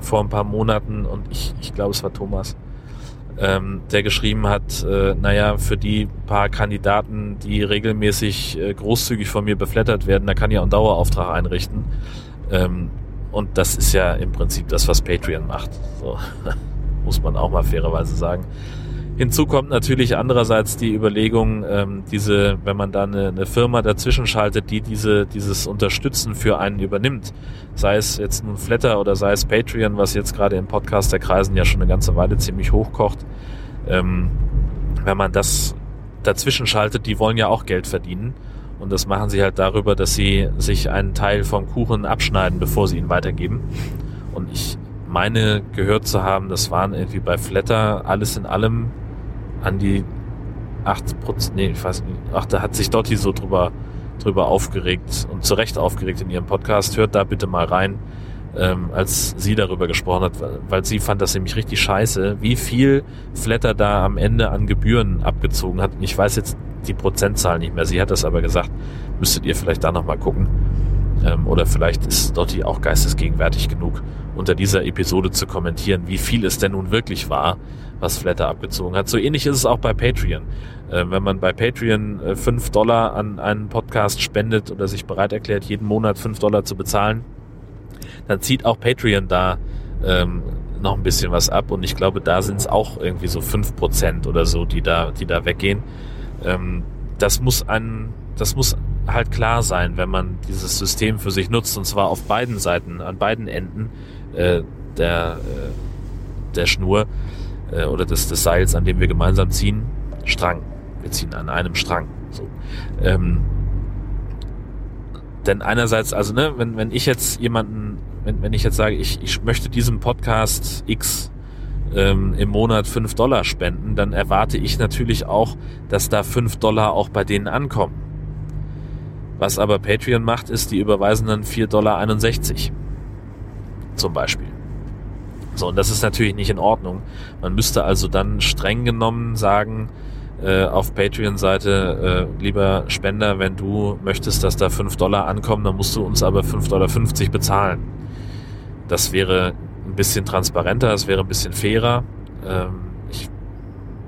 vor ein paar Monaten und ich, ich glaube es war Thomas, ähm, der geschrieben hat, äh, naja, für die paar Kandidaten, die regelmäßig äh, großzügig von mir beflattert werden, da kann ich auch einen Dauerauftrag einrichten. Ähm, und das ist ja im Prinzip das, was Patreon macht. So. Muss man auch mal fairerweise sagen. Hinzu kommt natürlich andererseits die Überlegung, ähm, diese, wenn man da eine, eine Firma dazwischen schaltet, die diese, dieses Unterstützen für einen übernimmt, sei es jetzt nun Flatter oder sei es Patreon, was jetzt gerade im Podcast der Kreisen ja schon eine ganze Weile ziemlich hochkocht, ähm, wenn man das dazwischen schaltet, die wollen ja auch Geld verdienen. Und das machen sie halt darüber, dass sie sich einen Teil vom Kuchen abschneiden, bevor sie ihn weitergeben. Und ich meine gehört zu haben, das waren irgendwie bei Flatter alles in allem an die 8 Prozent, nee, ich weiß nicht, ach, da hat sich Dotti so drüber, drüber aufgeregt und zu Recht aufgeregt in ihrem Podcast. Hört da bitte mal rein, ähm, als sie darüber gesprochen hat, weil sie fand das nämlich richtig scheiße, wie viel Flatter da am Ende an Gebühren abgezogen hat. Ich weiß jetzt die Prozentzahl nicht mehr. Sie hat das aber gesagt. Müsstet ihr vielleicht da nochmal gucken. Ähm, oder vielleicht ist Dotti auch geistesgegenwärtig genug, unter dieser Episode zu kommentieren, wie viel es denn nun wirklich war, was Flatter abgezogen hat. So ähnlich ist es auch bei Patreon. Äh, wenn man bei Patreon äh, 5 Dollar an einen Podcast spendet oder sich bereit erklärt, jeden Monat 5 Dollar zu bezahlen, dann zieht auch Patreon da ähm, noch ein bisschen was ab und ich glaube, da sind es auch irgendwie so 5% oder so, die da, die da weggehen. Ähm, das muss ein, das muss halt klar sein, wenn man dieses System für sich nutzt und zwar auf beiden Seiten, an beiden Enden äh, der, äh, der Schnur äh, oder des, des Seils, an dem wir gemeinsam ziehen. Strang. Wir ziehen an einem Strang. So. Ähm, denn einerseits, also ne, wenn, wenn ich jetzt jemanden, wenn, wenn ich jetzt sage, ich, ich möchte diesem Podcast X ähm, im Monat fünf Dollar spenden, dann erwarte ich natürlich auch, dass da fünf Dollar auch bei denen ankommen. Was aber Patreon macht, ist, die überweisen dann 4,61 Dollar. Zum Beispiel. So, und das ist natürlich nicht in Ordnung. Man müsste also dann streng genommen sagen, äh, auf Patreon-Seite, äh, lieber Spender, wenn du möchtest, dass da 5 Dollar ankommen, dann musst du uns aber 5,50 Dollar bezahlen. Das wäre ein bisschen transparenter, es wäre ein bisschen fairer. Ähm, ich,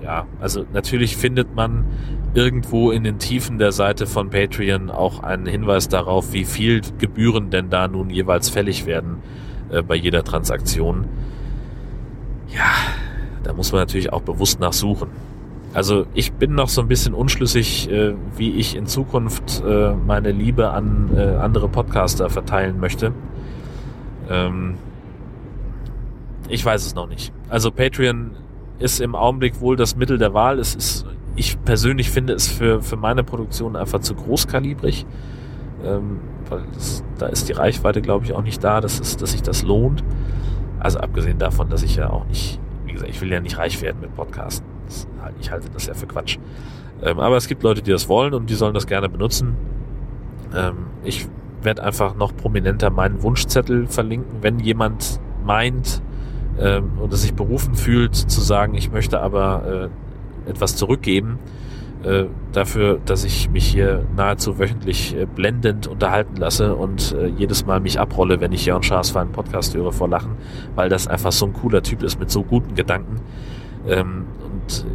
ja, also natürlich findet man irgendwo in den Tiefen der Seite von Patreon auch einen Hinweis darauf, wie viel Gebühren denn da nun jeweils fällig werden äh, bei jeder Transaktion. Ja, da muss man natürlich auch bewusst nachsuchen. Also ich bin noch so ein bisschen unschlüssig, äh, wie ich in Zukunft äh, meine Liebe an äh, andere Podcaster verteilen möchte. Ähm, ich weiß es noch nicht. Also Patreon ist im Augenblick wohl das Mittel der Wahl. Es ist ich persönlich finde es für, für meine Produktion einfach zu großkalibrig. Ähm, weil das, da ist die Reichweite, glaube ich, auch nicht da, dass, es, dass sich das lohnt. Also abgesehen davon, dass ich ja auch nicht, wie gesagt, ich will ja nicht reich werden mit Podcasten. Das, ich halte das ja für Quatsch. Ähm, aber es gibt Leute, die das wollen und die sollen das gerne benutzen. Ähm, ich werde einfach noch prominenter meinen Wunschzettel verlinken, wenn jemand meint ähm, oder sich berufen fühlt zu sagen, ich möchte aber äh, etwas zurückgeben äh, dafür, dass ich mich hier nahezu wöchentlich äh, blendend unterhalten lasse und äh, jedes Mal mich abrolle, wenn ich Jörn Schaas für einen Podcast höre vor Lachen, weil das einfach so ein cooler Typ ist mit so guten Gedanken. Ähm, und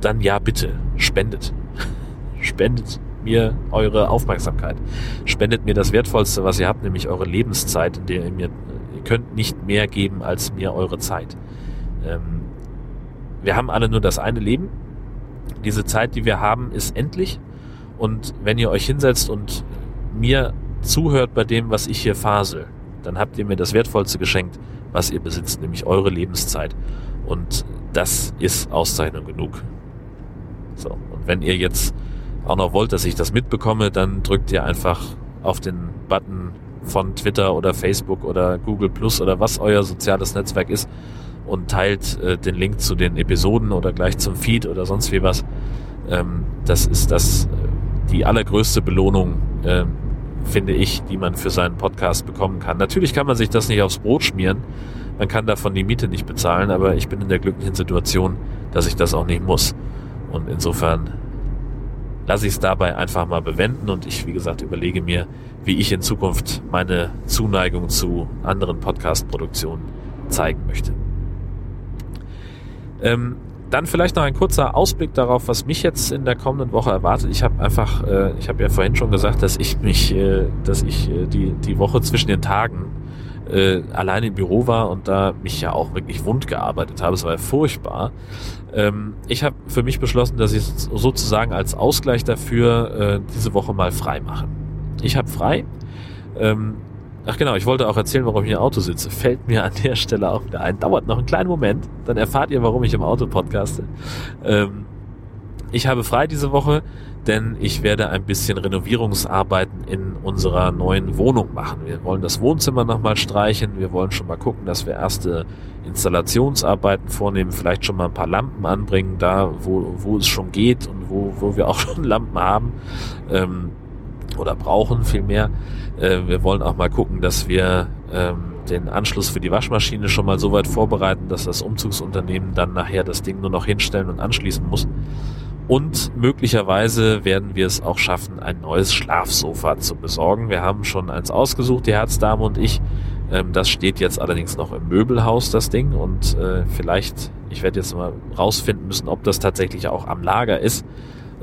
dann ja bitte, spendet. spendet mir eure Aufmerksamkeit. Spendet mir das Wertvollste, was ihr habt, nämlich eure Lebenszeit, in der ihr mir, ihr könnt nicht mehr geben als mir eure Zeit. Ähm, wir haben alle nur das eine Leben. Diese Zeit, die wir haben, ist endlich. Und wenn ihr euch hinsetzt und mir zuhört bei dem, was ich hier fasel, dann habt ihr mir das Wertvollste geschenkt, was ihr besitzt, nämlich eure Lebenszeit. Und das ist Auszeichnung genug. So, und wenn ihr jetzt auch noch wollt, dass ich das mitbekomme, dann drückt ihr einfach auf den Button von Twitter oder Facebook oder Google Plus oder was euer soziales Netzwerk ist und teilt äh, den Link zu den Episoden oder gleich zum Feed oder sonst wie was. Ähm, das ist das äh, die allergrößte Belohnung, äh, finde ich, die man für seinen Podcast bekommen kann. Natürlich kann man sich das nicht aufs Brot schmieren. Man kann davon die Miete nicht bezahlen, aber ich bin in der glücklichen Situation, dass ich das auch nicht muss. Und insofern lasse ich es dabei einfach mal bewenden und ich, wie gesagt, überlege mir, wie ich in Zukunft meine Zuneigung zu anderen Podcast-Produktionen zeigen möchte. Ähm, dann vielleicht noch ein kurzer Ausblick darauf, was mich jetzt in der kommenden Woche erwartet. Ich habe einfach, äh, ich habe ja vorhin schon gesagt, dass ich mich, äh, dass ich äh, die die Woche zwischen den Tagen äh, allein im Büro war und da mich ja auch wirklich wund gearbeitet habe. Es war ja furchtbar. Ähm, ich habe für mich beschlossen, dass ich sozusagen als Ausgleich dafür äh, diese Woche mal frei mache. Ich habe frei. Ähm, ach genau, ich wollte auch erzählen, warum ich im Auto sitze. Fällt mir an der Stelle auch wieder ein. Dauert noch einen kleinen Moment, dann erfahrt ihr, warum ich im Auto podcaste. Ähm, ich habe frei diese Woche denn ich werde ein bisschen Renovierungsarbeiten in unserer neuen Wohnung machen. Wir wollen das Wohnzimmer nochmal streichen, wir wollen schon mal gucken, dass wir erste Installationsarbeiten vornehmen, vielleicht schon mal ein paar Lampen anbringen, da wo, wo es schon geht und wo, wo wir auch schon Lampen haben ähm, oder brauchen vielmehr. Äh, wir wollen auch mal gucken, dass wir ähm, den Anschluss für die Waschmaschine schon mal so weit vorbereiten, dass das Umzugsunternehmen dann nachher das Ding nur noch hinstellen und anschließen muss. Und möglicherweise werden wir es auch schaffen, ein neues Schlafsofa zu besorgen. Wir haben schon eins ausgesucht, die Herzdame und ich. Ähm, das steht jetzt allerdings noch im Möbelhaus, das Ding. Und äh, vielleicht, ich werde jetzt mal rausfinden müssen, ob das tatsächlich auch am Lager ist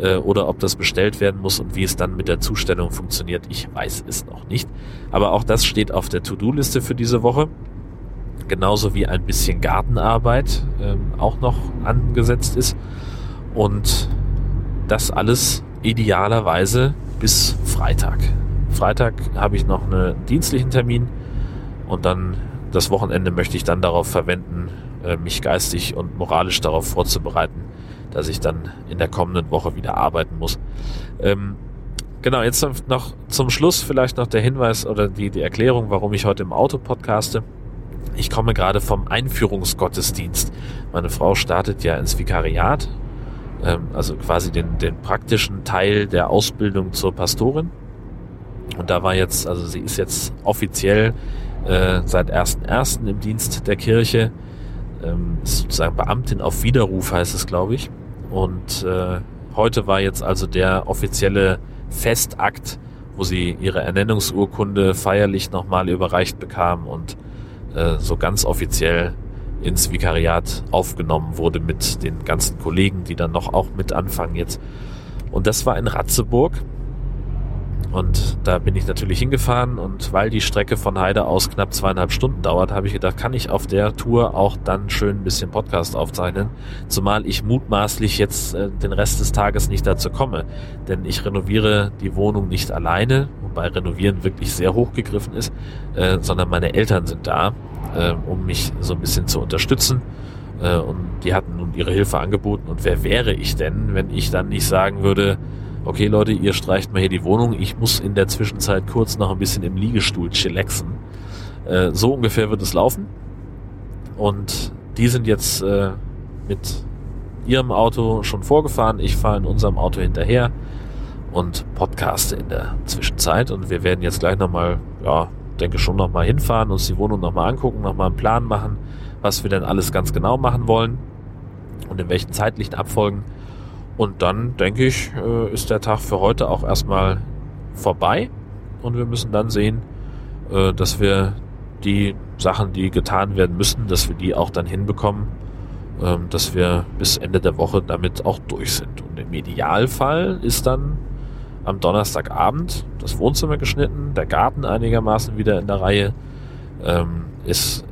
äh, oder ob das bestellt werden muss und wie es dann mit der Zustellung funktioniert. Ich weiß es noch nicht. Aber auch das steht auf der To-Do-Liste für diese Woche. Genauso wie ein bisschen Gartenarbeit ähm, auch noch angesetzt ist. Und das alles idealerweise bis Freitag. Freitag habe ich noch einen dienstlichen Termin und dann das Wochenende möchte ich dann darauf verwenden, äh, mich geistig und moralisch darauf vorzubereiten, dass ich dann in der kommenden Woche wieder arbeiten muss. Ähm, genau, jetzt noch zum Schluss vielleicht noch der Hinweis oder die, die Erklärung, warum ich heute im Auto podcaste. Ich komme gerade vom Einführungsgottesdienst. Meine Frau startet ja ins Vikariat ähm, also quasi den, den praktischen Teil der Ausbildung zur Pastorin. Und da war jetzt, also sie ist jetzt offiziell äh, seit 1.1. im Dienst der Kirche, ähm, ist sozusagen Beamtin auf Widerruf heißt es, glaube ich. Und äh, heute war jetzt also der offizielle Festakt, wo sie ihre Ernennungsurkunde feierlich nochmal überreicht bekam und äh, so ganz offiziell ins Vikariat aufgenommen wurde mit den ganzen Kollegen, die dann noch auch mit anfangen jetzt. Und das war in Ratzeburg. Und da bin ich natürlich hingefahren und weil die Strecke von Heide aus knapp zweieinhalb Stunden dauert, habe ich gedacht, kann ich auf der Tour auch dann schön ein bisschen Podcast aufzeichnen. Zumal ich mutmaßlich jetzt äh, den Rest des Tages nicht dazu komme. Denn ich renoviere die Wohnung nicht alleine, wobei renovieren wirklich sehr hochgegriffen ist, äh, sondern meine Eltern sind da äh, um mich so ein bisschen zu unterstützen. Äh, und die hatten nun ihre Hilfe angeboten. Und wer wäre ich denn, wenn ich dann nicht sagen würde, okay Leute, ihr streicht mal hier die Wohnung, ich muss in der Zwischenzeit kurz noch ein bisschen im Liegestuhl chillaxen. Äh, so ungefähr wird es laufen. Und die sind jetzt äh, mit ihrem Auto schon vorgefahren. Ich fahre in unserem Auto hinterher. und podcaste in der Zwischenzeit. Und wir werden jetzt gleich nochmal, ja, denke schon nochmal hinfahren, uns die Wohnung nochmal angucken, nochmal einen Plan machen, was wir denn alles ganz genau machen wollen und in welchen zeitlichen Abfolgen. Und dann, denke ich, äh, ist der Tag für heute auch erstmal vorbei. Und wir müssen dann sehen, äh, dass wir die Sachen, die getan werden müssen, dass wir die auch dann hinbekommen, ähm, dass wir bis Ende der Woche damit auch durch sind. Und im Idealfall ist dann am Donnerstagabend das Wohnzimmer geschnitten, der Garten einigermaßen wieder in der Reihe, ähm, ist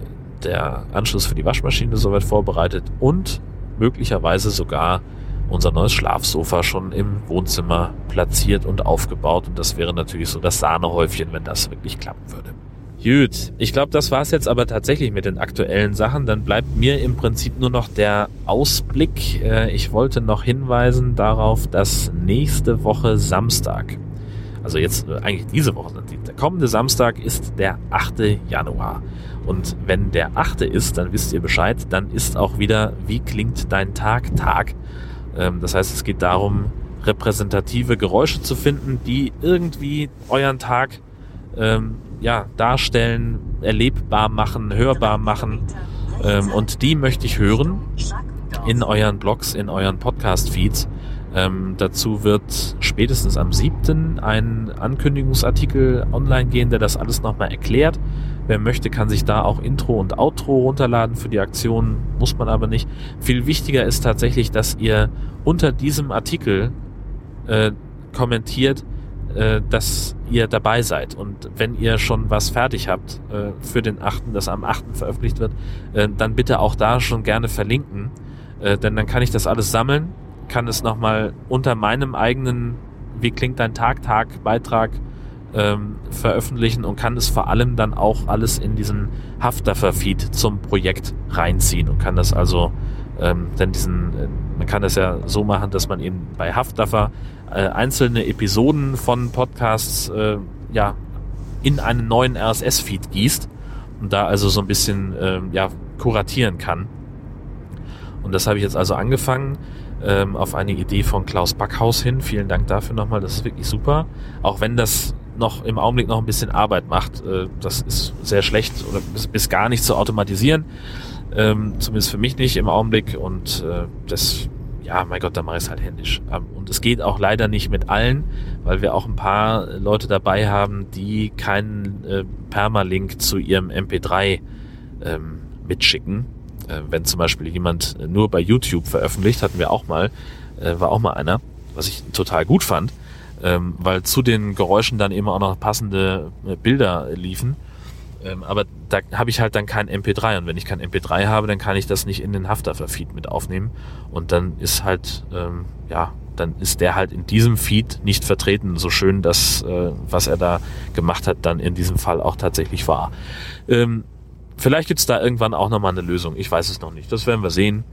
der Anschluss für die Waschmaschine soweit vorbereitet und möglicherweise sogar unser neues Schlafsofa schon im Wohnzimmer platziert und aufgebaut. Und das wäre natürlich so das Sahnehäufchen, wenn das wirklich klappen würde. Gut, ich glaube, das war's jetzt aber tatsächlich mit den aktuellen Sachen. Dann bleibt mir im Prinzip nur noch der Ausblick. Äh, ich wollte noch hinweisen darauf, dass nächste Woche Samstag, also jetzt äh, eigentlich diese Woche, der kommende Samstag ist der 8. Januar. Und wenn der 8. ist, dann wisst ihr Bescheid, dann ist auch wieder, wie klingt dein Tag, Tag. Ähm, das heißt, es geht darum, repräsentative Geräusche zu finden, die irgendwie euren Tag ähm, ja, darstellen, erlebbar machen, hörbar machen. Ähm, und die möchte ich hören in euren Blogs, in euren Podcast-Feeds. Ähm, dazu wird spätestens am 7. ein Ankündigungsartikel online gehen, der das alles nochmal erklärt. Wer möchte, kann sich da auch Intro und Outro runterladen für die Aktion, muss man aber nicht. Viel wichtiger ist tatsächlich, dass ihr unter diesem Artikel äh, kommentiert, äh, dass ihr dabei seid. Und wenn ihr schon was fertig habt äh, für den 8., das am 8. veröffentlicht wird, äh, dann bitte auch da schon gerne verlinken. Äh, denn dann kann ich das alles sammeln, kann es nochmal unter meinem eigenen Wie klingt dein Tag, Tag, Beitrag ähm, veröffentlichen und kann es vor allem dann auch alles in diesen Haftdaffer-Feed zum Projekt reinziehen und kann das also ähm, denn diesen, äh, man kann das ja so machen, dass man eben bei Haftdaffer äh, einzelne Episoden von Podcasts äh, ja in einen neuen RSS-Feed gießt und da also so ein bisschen äh, ja kuratieren kann. Und das habe ich jetzt also angefangen ähm, auf eine Idee von Klaus Backhaus hin. Vielen Dank dafür nochmal, das ist wirklich super. Auch wenn das noch im Augenblick noch ein bisschen Arbeit macht. Äh, das ist sehr schlecht oder bis, gar nicht zu automatisieren. Ähm, zumindest für mich nicht im Augenblick. Und äh, das, ja, mein Gott, da mache ich es halt händisch. Ähm, und es geht auch leider nicht mit allen, weil wir auch ein paar Leute dabei haben, die keinen äh, Permalink zu ihrem MP3 ähm, mitschicken. Wenn zum Beispiel jemand nur bei YouTube veröffentlicht, hatten wir auch mal, war auch mal einer, was ich total gut fand, ähm, weil zu den Geräuschen dann immer auch noch passende äh, Bilder liefen. Ähm, aber da habe ich halt dann kein MP3 und wenn ich kein MP3 habe, dann kann ich das nicht in den Haftdaffer-Feed mit aufnehmen und dann ist halt, ähm, ja, dann ist der halt in diesem Feed nicht vertreten, so schön, dass äh, was er da gemacht hat, dann in diesem Fall auch tatsächlich war. Ähm, vielleicht gibt's da irgendwann auch nochmal eine Lösung, ich weiß es noch nicht, das werden wir sehen.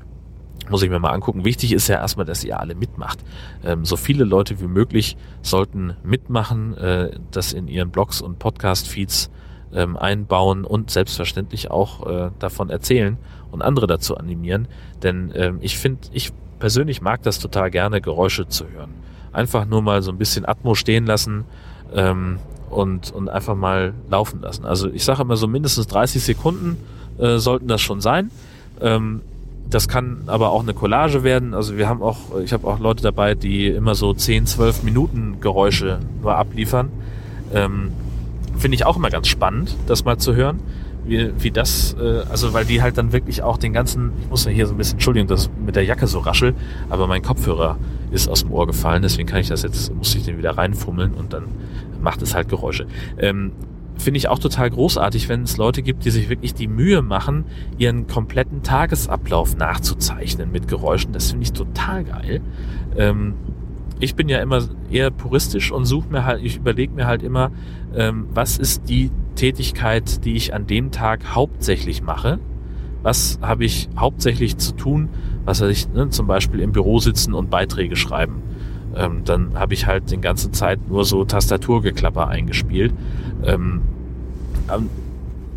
Muss ich mir mal angucken. Wichtig ist ja erstmal, dass ihr alle mitmacht. Ähm, so viele Leute wie möglich sollten mitmachen, äh, das in ihren Blogs und Podcast-Feeds ähm, einbauen und selbstverständlich auch äh, davon erzählen und andere dazu animieren. Denn ähm, ich finde, ich persönlich mag das total gerne, Geräusche zu hören. Einfach nur mal so ein bisschen Atmo stehen lassen ähm, und, und einfach mal laufen lassen. Also ich sage immer so mindestens 30 Sekunden äh, sollten das schon sein. Ähm, das kann aber auch eine Collage werden. Also wir haben auch, ich habe auch Leute dabei, die immer so 10, 12 Minuten Geräusche nur abliefern. Ähm, finde ich auch immer ganz spannend, das mal zu hören, wie, wie das, äh, also weil die halt dann wirklich auch den ganzen, ich muss ja hier so ein bisschen, Entschuldigung, dass mit der Jacke so raschel, aber mein Kopfhörer ist aus dem Ohr gefallen, deswegen kann ich das jetzt, muss ich den wieder reinfummeln und dann macht es halt Geräusche. Ähm, Finde ich auch total großartig, wenn es Leute gibt, die sich wirklich die Mühe machen, ihren kompletten Tagesablauf nachzuzeichnen mit Geräuschen. Das finde ich total geil. Ähm, ich bin ja immer eher puristisch und suche mir halt, ich überlege mir halt immer, ähm, was ist die Tätigkeit, die ich an dem Tag hauptsächlich mache? Was habe ich hauptsächlich zu tun? Was weiß ich, ne, zum Beispiel im Büro sitzen und Beiträge schreiben. Ähm, dann habe ich halt den ganzen Zeit nur so Tastaturgeklapper eingespielt. Ähm,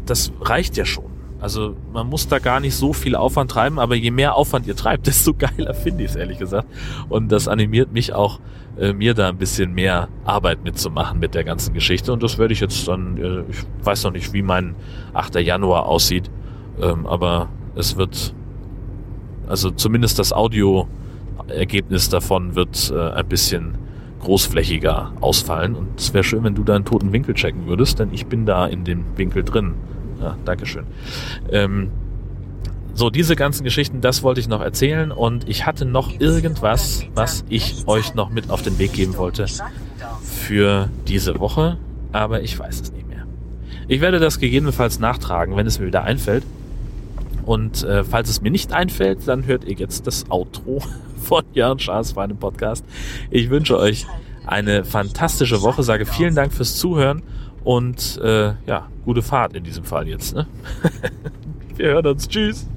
das reicht ja schon. Also man muss da gar nicht so viel Aufwand treiben, aber je mehr Aufwand ihr treibt, desto geiler finde ich es ehrlich gesagt. Und das animiert mich auch, äh, mir da ein bisschen mehr Arbeit mitzumachen mit der ganzen Geschichte. Und das werde ich jetzt dann, äh, ich weiß noch nicht, wie mein 8. Januar aussieht, ähm, aber es wird, also zumindest das Audioergebnis davon wird äh, ein bisschen großflächiger ausfallen. Und es wäre schön, wenn du da einen toten Winkel checken würdest, denn ich bin da in dem Winkel drin. Ja, Dankeschön. Ähm, so, diese ganzen Geschichten, das wollte ich noch erzählen und ich hatte noch irgendwas, was ich euch noch mit auf den Weg geben wollte für diese Woche, aber ich weiß es nicht mehr. Ich werde das gegebenenfalls nachtragen, wenn es mir wieder einfällt. Und äh, falls es mir nicht einfällt, dann hört ihr jetzt das Outro von Jörn Schaas für einen Podcast. Ich wünsche euch eine fantastische Woche, sage vielen Dank fürs Zuhören und äh, ja, gute Fahrt in diesem Fall jetzt. Ne? Wir hören uns. Tschüss.